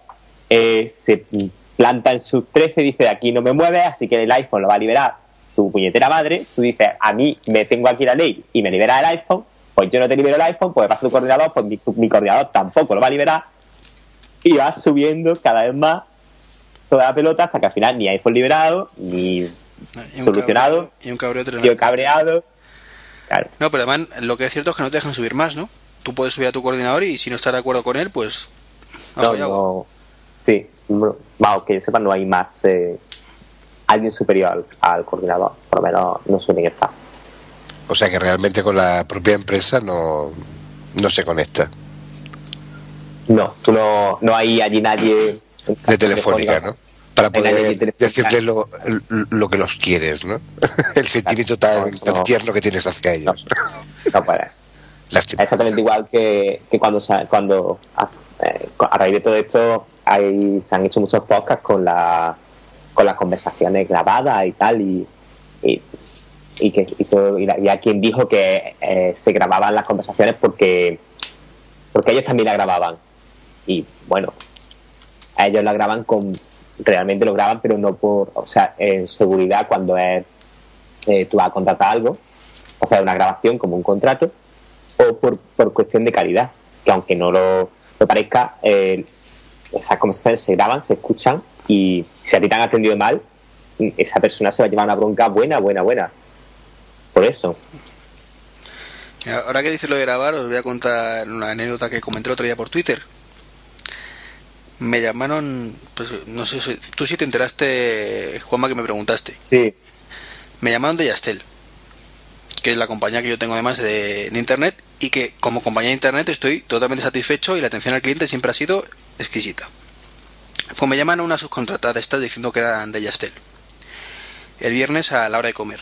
eh, se planta en su 13 y dice, aquí no me mueve, así que el iPhone lo va a liberar tu puñetera madre. Tú dices, a mí me tengo aquí la ley y me libera el iPhone, pues yo no te libero el iPhone, pues pasa tu coordinador, pues mi, mi coordinador tampoco lo va a liberar. Y vas subiendo cada vez más toda la pelota hasta que al final ni iPhone liberado, ni Y un solucionado, cabreo- Y un cabreo tío tremendo. cabreado. Claro. No, pero además lo que es cierto es que no te dejan subir más, ¿no? Tú puedes subir a tu coordinador y si no estás de acuerdo con él, pues... No, y no. Sí, no- vamos, que yo sepa, no hay más eh, alguien superior al, al coordinador. Por lo menos no suelen estar. O sea que realmente con la propia empresa no, no se conecta. No, tú no, no hay allí nadie. De telefónica, ¿no? Para poder decirle lo, lo que los quieres, ¿no? El sentimiento tan, No, tan no. tierno que tienes hacia No, ellos. no puedes. Lástima. Exactamente igual que, que cuando, cuando a, eh, a raíz de todo esto hay, se han hecho muchos podcasts con, la, con las conversaciones grabadas y tal, y, y, que y, todo, y, hay quien dijo que eh, se grababan las conversaciones porque, porque ellos también la grababan. Y bueno, a ellos la graban con. Realmente lo graban, pero no por. O sea, en seguridad, cuando es. eh, tú vas a contratar algo, o sea, una grabación como un contrato, o por, por cuestión de calidad, que aunque no lo, lo parezca, eh, esas conversaciones se graban, se escuchan y si a ti te han atendido mal, esa persona se va a llevar una bronca buena, buena, buena. Por eso. Ahora que dices lo de grabar, os voy a contar una anécdota que comenté el otro día por Twitter. Me llamaron, pues no sé, si- tú sí te enteraste, Juanma, que me preguntaste. Sí, Me llamaron de Yastel, que es la compañía que yo tengo además de, de Internet y que como compañía de Internet estoy totalmente satisfecho y la atención al cliente siempre ha sido exquisita. Pues me llaman a una subcontratada estas diciendo que eran de Yastel. El viernes a la hora de comer.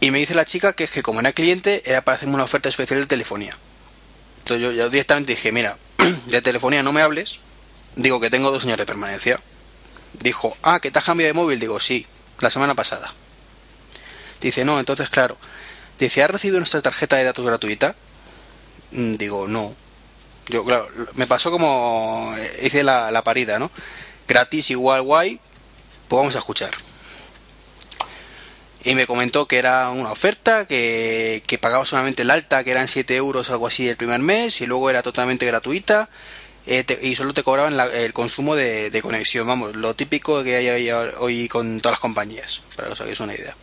Y me dice la chica que es que como era cliente era para hacerme una oferta especial de telefonía. Entonces yo ya directamente dije, mira, de telefonía no me hables. Digo que tengo dos años de permanencia. Dijo, ah, que te has cambiado de móvil. Digo, sí, la semana pasada. Dice, no, entonces claro. Dice, ¿has recibido nuestra tarjeta de datos gratuita? Mm, Digo, no. Yo, claro, me pasó como eh, hice la, la parida, ¿no? Gratis igual guay, pues vamos a escuchar. Y me comentó que era una oferta, que, que pagaba solamente el alta, que eran 7 euros algo así el primer mes, y luego era totalmente gratuita, eh, y solo te cobraban el consumo de, de conexión, vamos, lo típico que hay hoy con todas las compañías, para que os hagáis una idea.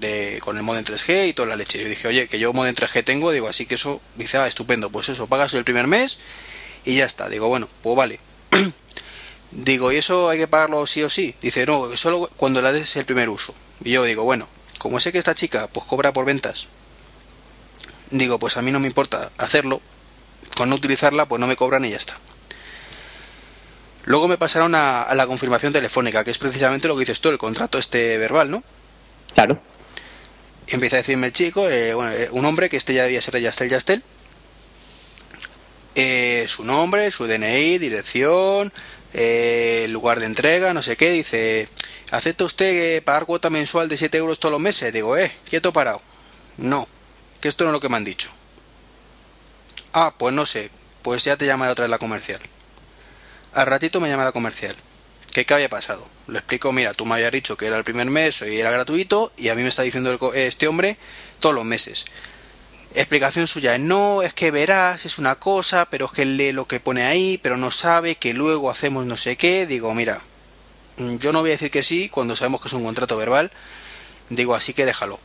De, con el modem 3G y toda la leche. Yo dije, oye, que yo modem 3G tengo, digo, así que eso, dice, ah, estupendo, pues eso, pagas el primer mes y ya está. Digo, bueno, pues vale. digo, ¿y eso hay que pagarlo sí o sí? Dice, no, solo cuando la des el primer uso. Y yo digo, bueno, como sé que esta chica pues cobra por ventas, digo, pues a mí no me importa hacerlo, con no utilizarla, pues no me cobran y ya está. Luego me pasaron a, a la confirmación telefónica, que es precisamente lo que dices tú, el contrato este verbal, ¿no? claro. Empieza a decirme el chico, eh, bueno, eh, un hombre que este ya debía ser de Yastel Yastel, eh, su nombre, su DNI, dirección, eh, lugar de entrega, no sé qué, dice, ¿acepta usted eh, pagar cuota mensual de 7 euros todos los meses? Digo, eh, quieto parado. No, que esto no es lo que me han dicho. Ah, pues no sé, pues ya te llamará otra vez la comercial. Al ratito me llama la comercial. ¿Qué, ¿Qué había pasado? Le explico, mira, tú me habías dicho que era el primer mes y era gratuito y a mí me está diciendo co- este hombre todos los meses. Explicación suya, no, es que verás, es una cosa, pero es que lee lo que pone ahí, pero no sabe que luego hacemos no sé qué. Digo, mira, mm, yo no voy a decir que sí cuando sabemos que es un contrato verbal. Digo, así que déjalo.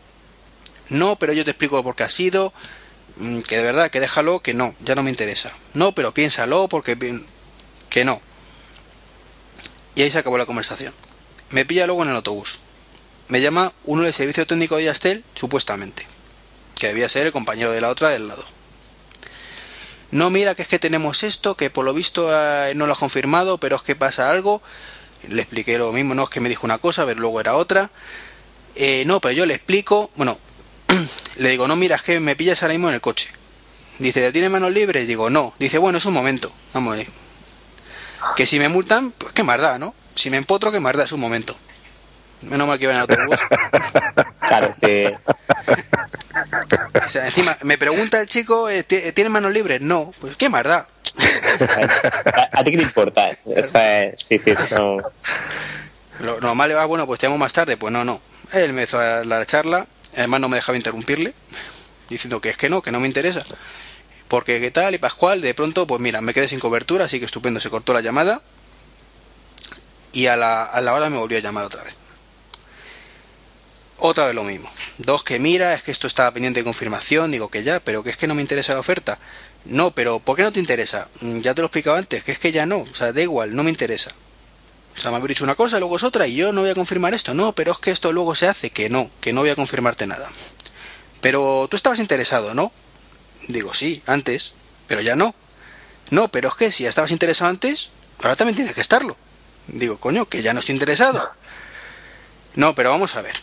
No, pero yo te explico por qué ha sido. mm, Que de verdad, que déjalo, que no, ya no me interesa. No, pero piénsalo porque... Que no. Y ahí se acabó la conversación. Me pilla luego en el autobús. Me llama uno del servicio técnico de Yastel, supuestamente. Que debía ser el compañero de la otra del lado. No, mira, que es que tenemos esto, que por lo visto eh, no lo ha confirmado, pero es que pasa algo. Le expliqué lo mismo, no es que me dijo una cosa, pero luego era otra. Eh, no, pero yo le explico, bueno, le digo, no, mira, es que me pillas ahora mismo en el coche. Dice, ¿te tiene manos libres? Digo, no. Dice, bueno, es un momento. Vamos a ver. Que si me multan, pues qué más da, ¿no? Si me empotro, qué más da, es un momento. Menos mal que iba en autobús. Claro, sí. O sea, encima, me pregunta el chico, eh, ¿ti- ¿tiene manos libres? No. Pues qué más da. ¿A, ti qué te importa? Eso es, sí, sí, eso son... Lo normal va, bueno, pues te llamo más tarde. Pues no, no. Él me hizo la charla, además no me dejaba interrumpirle, diciendo que es que no, que no me interesa. Porque qué tal y Pascual, de pronto, pues mira, me quedé sin cobertura, así que estupendo, se cortó la llamada y a la, a la hora me volvió a llamar otra vez. Otra vez lo mismo. Dos que mira, es que esto estaba pendiente de confirmación, digo que ya, pero que es que no me interesa la oferta. No, pero ¿por qué no te interesa? Mm, ya te lo he explicado antes, que es que ya no, o sea, da igual, no me interesa. O sea, me habéis dicho una cosa, luego es otra, y yo no voy a confirmar esto. No, pero es que esto luego se hace, que no, que no voy a confirmarte nada. Pero tú estabas interesado, ¿no? Digo, sí, antes, pero ya no. No, pero es que si ya estabas interesado antes, ahora también tienes que estarlo. Digo, coño, que ya no estoy interesado. No, pero vamos a ver.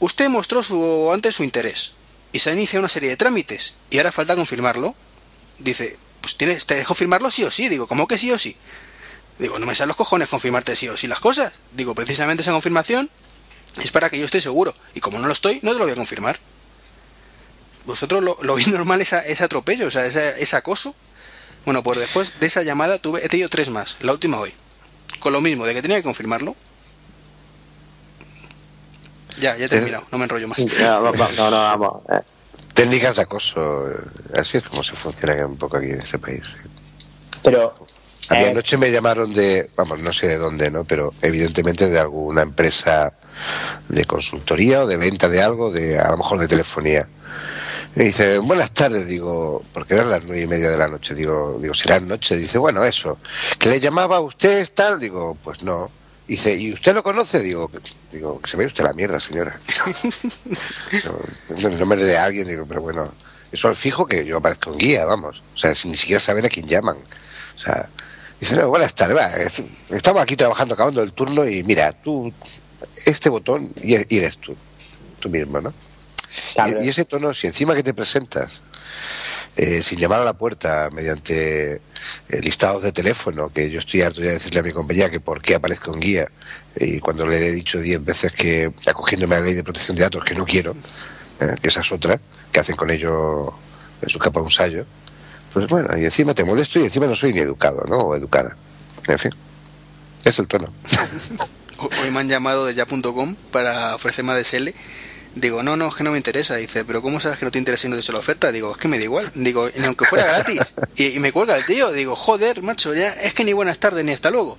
Usted mostró su, antes su interés y se inicia una serie de trámites y ahora falta confirmarlo. Dice, pues tienes, te dejo firmarlo sí o sí. Digo, ¿cómo que sí o sí? Digo, no me salen los cojones confirmarte sí o sí las cosas. Digo, precisamente esa confirmación es para que yo esté seguro. Y como no lo estoy, no te lo voy a confirmar. ¿Vosotros lo, lo veis normal esa, ese atropello, o sea, ese, ese, acoso? Bueno, pues después de esa llamada tuve, he tenido tres más, la última hoy. Con lo mismo, de que tenía que confirmarlo. Ya, ya he terminado, no me enrollo más. No, no, no, vamos. eh. Técnicas de acoso, eh, así es como se funciona un poco aquí en este país. Pero A mí Eh, anoche me llamaron de, vamos, no sé de dónde, ¿no? Pero evidentemente de alguna empresa de consultoría o de venta de algo, de a lo mejor de telefonía. Y dice, buenas tardes, digo, porque eran las nueve y media de la noche, digo, digo, será noche, dice, bueno, eso, que le llamaba a usted tal, digo, pues no. Dice, ¿y usted lo conoce? Digo, que- digo, que se ve usted la mierda, señora. no, no me de alguien, digo, pero bueno, eso al fijo que yo aparezco en guía, vamos. O sea, ni siquiera saben a quién llaman. O sea, dice, no, buenas tardes, va, es- estamos aquí trabajando, acabando el turno y mira, tú, este botón y y eres tú, tú mismo, ¿no? Claro. Y, y ese tono, si encima que te presentas, eh, sin llamar a la puerta, mediante eh, listados de teléfono, que yo estoy harto ya de decirle a mi compañía que por qué aparezco en guía, y cuando le he dicho diez veces que, acogiéndome a la ley de protección de datos, que no quiero, eh, que esa es otra, que hacen con ello en su capa un sallo, pues bueno, y encima te molesto y encima no soy ni educado, ¿no? O educada. En fin, es el tono. Ho- Hoy me han llamado de ya.com para ofrecerme ADSL. Digo, no, no, es que no me interesa. Dice, pero ¿cómo sabes que no te interesa y no te he hecho la oferta? Digo, es que me da igual. Digo, ni aunque fuera gratis. Y, y me cuelga el tío. Digo, joder, macho, ya es que ni buenas tardes ni hasta luego.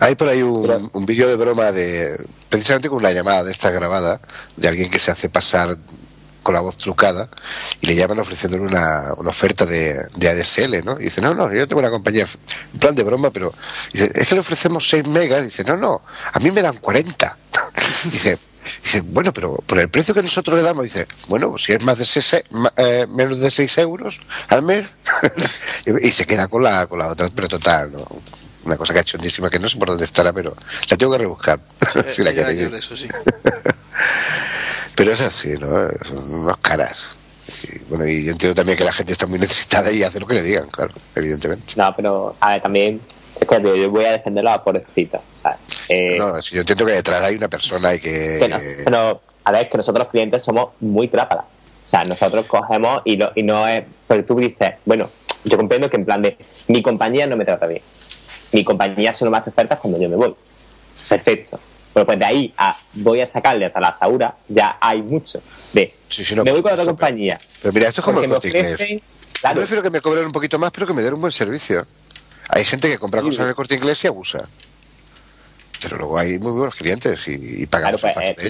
Hay por ahí un, un vídeo de broma de precisamente con una llamada de esta grabada de alguien que se hace pasar con la voz trucada y le llaman ofreciéndole una, una oferta de, de ADSL, ¿no? Y dice, no, no, yo tengo una compañía en plan de broma, pero dice, es que le ofrecemos 6 megas. dice, no, no, a mí me dan 40. dice, dice, bueno, pero por el precio que nosotros le damos, dice, bueno, pues si es más de seis, ma- eh, menos de 6 euros al mes, y, se queda con la, con la otra, pero total, ¿no? Una cosa cachondísima que no sé por dónde estará, pero la tengo que rebuscar. si la Eh, queréis. eso sí. Pero es así, ¿no? Son unos caras. Y, bueno, y yo entiendo también que la gente está muy necesitada y hace lo que le digan, claro, evidentemente. No, pero a ver, también es que yo voy a defenderlo a pobrecita, ¿sabes? Eh, No, si yo entiendo que detrás hay una persona y que... que nos- pero a ver, que nosotros los clientes somos muy trápalas. O sea, nosotros cogemos y, lo- y no es. Pero tú dices, bueno, yo comprendo que en plan de mi compañía no me trata bien. Mi compañía solo me hace ofertas cuando yo me voy. Perfecto. Pero pues de ahí a voy a sacarle hasta la Saura, ya hay mucho. De Sí, sí, no, me voy con otra pero- compañía. Pero mira, esto es como el me ofrecen. Yo prefiero que me cobren un poquito más, pero que me den un buen servicio. Hay gente que compra Sí. cosas en el corte inglés y abusa. Pero luego hay muy buenos clientes y, y Claro, pagamos pues un eh, de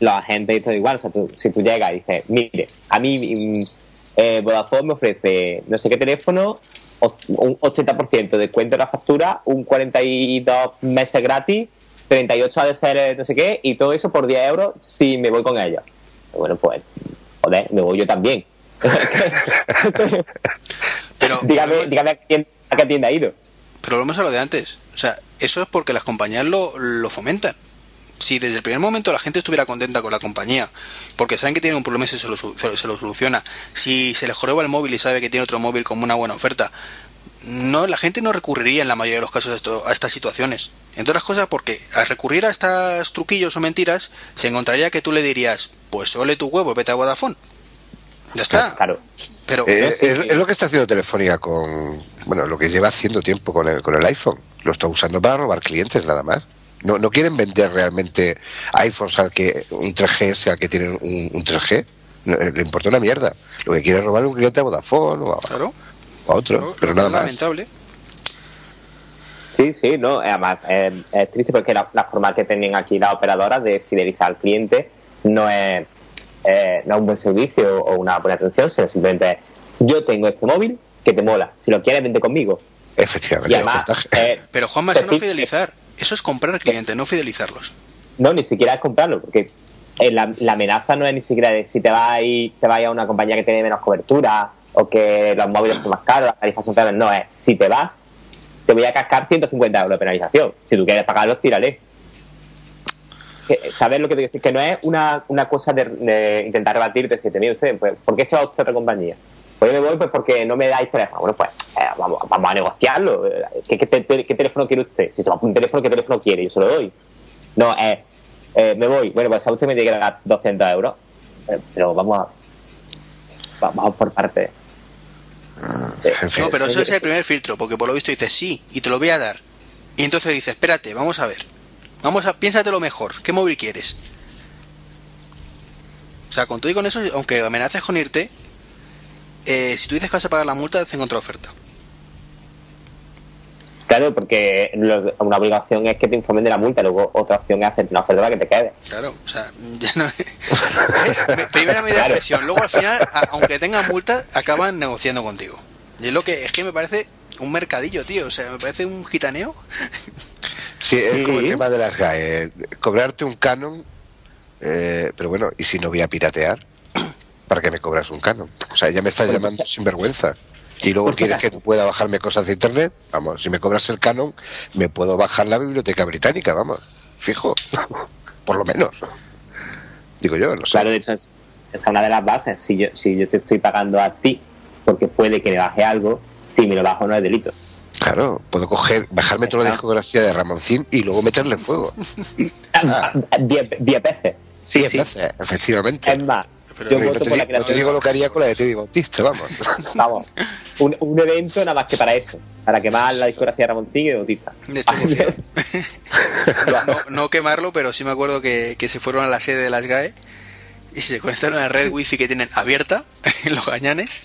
los, agentes y todo igual. O sea, tú- si tú llegas y dices, mire, a mí mm, eh, Vodafone me ofrece no sé qué teléfono, un 80% de descuento en la factura, un 42 meses gratis, 38 ADSL no sé qué, y todo eso por 10 euros si me voy con ellos. Bueno, pues, joder, me voy yo también. Pero, dígame, dígame a, tienda, a qué tienda ha ido. pero volvemos a lo de antes. O sea, eso es porque las compañías lo, lo fomentan. Si desde el primer momento la gente estuviera contenta con la compañía, porque saben que tiene un problema y se lo, se lo- se lo soluciona, si se le joroba el móvil y sabe que tiene otro móvil como una buena oferta, no la gente no recurriría en la mayoría de los casos a, esto- a estas situaciones. Entre otras cosas porque al recurrir a estos truquillos o mentiras, se encontraría que tú le dirías, pues ole tu huevo, vete a Vodafone. Ya está. Claro. Pero Eh, sí, es, sí. es lo que está haciendo Telefónica con. Bueno, lo que lleva haciendo tiempo con el, con el iPhone. Lo está usando para robar clientes, nada más. No, no quieren vender realmente iPhones al que un 3GS al que tienen un, un 3G. No, eh, le importa una mierda. Lo que quiere es robar un cliente a Vodafone o a, claro, o a otro, pero nada más. lamentable. Sí, sí, no, además eh, es triste porque la, la forma que tienen aquí las operadoras de fidelizar al cliente no es, eh, no es un buen servicio o una buena atención, sino simplemente es, yo tengo este móvil que te mola, si lo quieres vente conmigo. Efectivamente, además, eh, Pero Juanma, eso no es fidelizar. Eso es comprar clientes, no fidelizarlos. No, ni siquiera es comprarlo, porque eh, la, la amenaza no es ni siquiera de si te vas a ir, te vas a, ir a una compañía que tiene menos cobertura o que los móviles son más caros, las tarifas son peores. No, es si te vas, te voy a cascar 150 euros de penalización. Si tú quieres pagarlos, tírale. Que- ¿Sabes lo que te quiero decir? Que no es una, una cosa de, de intentar rebatir, de decirte, mire usted, pues, ¿por qué se va usted a otra compañía? Pues yo me voy pues porque no me dais teléfono. Bueno, pues eh, vamos, vamos a negociarlo. Eh, ¿Qué, qué, te- qué teléfono quiere usted? Si se va por un teléfono, ¿qué teléfono quiere? Yo se lo doy. No, eh, eh, me voy. Bueno, pues a usted me tiene que dar 200 euros. Eh, pero vamos a. va- Vamos por partes. Eh, fin. No, pero eso es el primer filtro, porque por lo visto dices sí, y te lo voy a dar. Y entonces dices, espérate, vamos a ver. Vamos a, piénsatelo mejor. ¿Qué móvil quieres? O sea, con todo y con eso, aunque amenaces con irte, eh, si tú dices que vas a pagar la multa, te hacen contraoferta. Claro, porque lo- una obligación es que te informen de la multa, luego otra opción es hacerte una oferta para que te quede. Claro, o sea, ya no es. Me- Primera medida de Claro. presión. Luego al final, a- aunque tengan multa, acaban negociando contigo. Y es lo que es que me parece un mercadillo, tío. O sea, me parece un gitaneo. Sí, es Sí. como el tema de las GAE. eh, Cobrarte un canon, eh, pero bueno, ¿y si no voy a piratear? ¿Para qué me cobras un canon? O sea, ya me estás Pues, llamando o sea, sinvergüenza. Y luego si quieres que no pueda bajarme cosas de internet. Vamos, si me cobras el canon, me puedo bajar la biblioteca británica, vamos. Fijo. Por lo menos. Digo yo, no sé. Claro, de hecho, es, es una de las bases. Si yo, si yo te estoy pagando a ti porque puede que me baje algo, si me lo bajo no es delito. Claro, puedo coger, bajarme toda la discografía de Ramoncín y luego meterle fuego. Ah. Diez, diez veces. Sí, Diez sí. veces, efectivamente. Es más, Pero yo no, voto te, por la no te digo lo que haría con la de Teddy Bautista, vamos. Vamos, un, un evento nada más que para eso, para quemar la discografía de Ramontín y de Bautista. De hecho, no, no quemarlo, pero sí me acuerdo que, que se fueron a la sede de las GAE y se conectaron a la red wifi que tienen abierta en los gañanes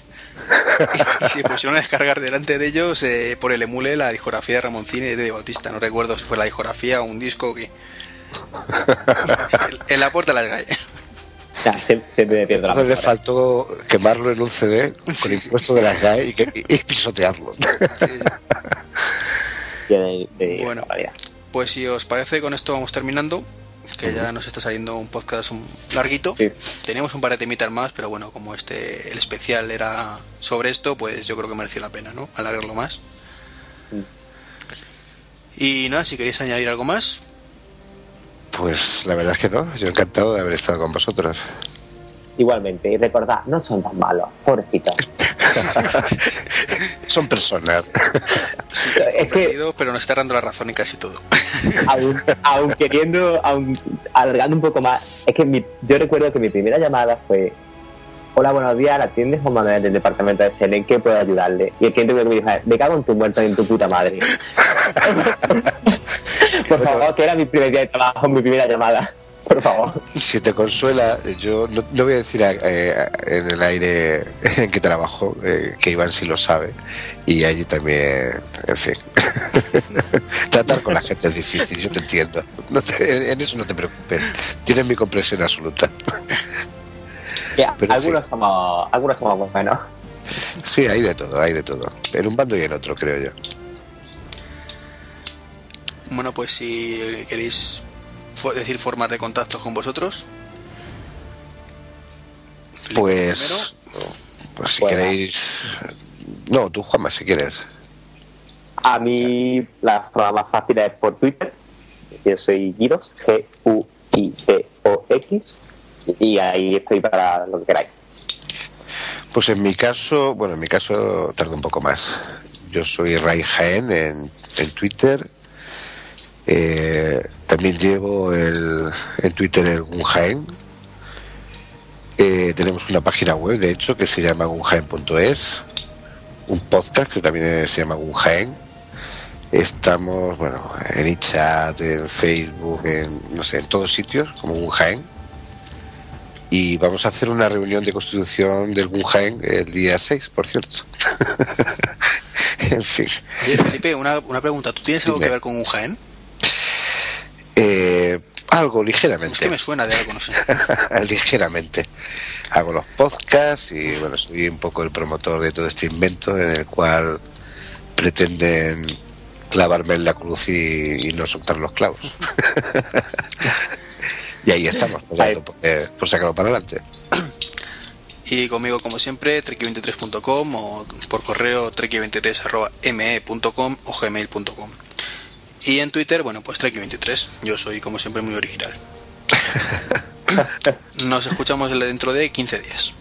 y, y se pusieron a descargar delante de ellos eh, por el emule la discografía de Ramoncín y de Bautista. No recuerdo si fue la discografía o un disco que... en, en la puerta de las me pierdo la Entonces le faltó quemarlo en un CD con impuesto de las GAE y, que- y- pisotearlo. De- de- Bueno. Pues si os parece, con esto vamos terminando. Que ya nos está saliendo un podcast un larguito. Sí. Teníamos un par de temitas más, pero bueno, como este el especial era sobre esto, pues yo creo que mereció la pena, ¿no? Alargarlo más. Mm. Y nada, si queréis añadir algo más, Pues la verdad es que no, yo encantado de haber estado con vosotros. Igualmente, y recordad, no son tan malos, pobrecitos. Son personas. es que pero nos está dando la razón en casi todo. aún, aún queriendo, aún alargando un poco más, es que mi- yo recuerdo que mi primera llamada fue Hola, buenos días, la atiendes Juan Manuel del departamento de SL, ¿en qué puedo ayudarle? Y el cliente me dijo, me cago en tu muerto y en tu puta madre. Por favor, que era mi primer día de trabajo, mi primera llamada. Por favor. Si te consuela, yo no, no voy a decir eh, en el aire en que trabajo, eh, que Iván sí lo sabe, y allí también, en fin. Tratar con la gente es difícil, yo te entiendo. No te- en eso no te preocupes, tienes mi comprensión absoluta. Ya, Pero, en algunos, somos, algunos somos buenos. Sí, hay de todo, hay de todo. En un bando y en otro, creo yo. Bueno, pues si queréis decir formas de contacto con vosotros. Pues, pues si Bueno. queréis... No, tú, Juanma, si quieres. A mí la forma más fácil es por Twitter. Yo soy Giros, G-U-I-P-O-X. Y ahí estoy para lo que queráis. Pues en mi caso, bueno, en mi caso tarda un poco más. Yo soy Ray Jaén en, en Twitter. Eh, también llevo el, en Twitter el Gun Jaén. Eh, tenemos una página web, de hecho, que se llama gunjaen.es, un podcast que también se llama Gunjaen. Estamos, bueno, en iChat, en Facebook, en, no sé, en todos sitios, como Gunjaen. Y vamos a hacer una reunión de constitución del Gunjaen el día 6, por cierto. en fin. Oye, Felipe, una, una pregunta. ¿Tú tienes algo Dime. que ver con un Jaén? Eh, algo Es ligeramente. que me suena de algo, no sé. ligeramente. Hago los podcasts y bueno, soy un poco el promotor de todo este invento en el cual pretenden clavarme en la cruz y, y no soltar los clavos. y ahí estamos, por, tanto, por, eh, por sacarlo para adelante. Y conmigo, como siempre, treki23.com o por correo treki23.me.com o gmail.com. Y en Twitter, bueno, pues treki23. Yo soy, como siempre, muy original. Nos escuchamos dentro de 15 días.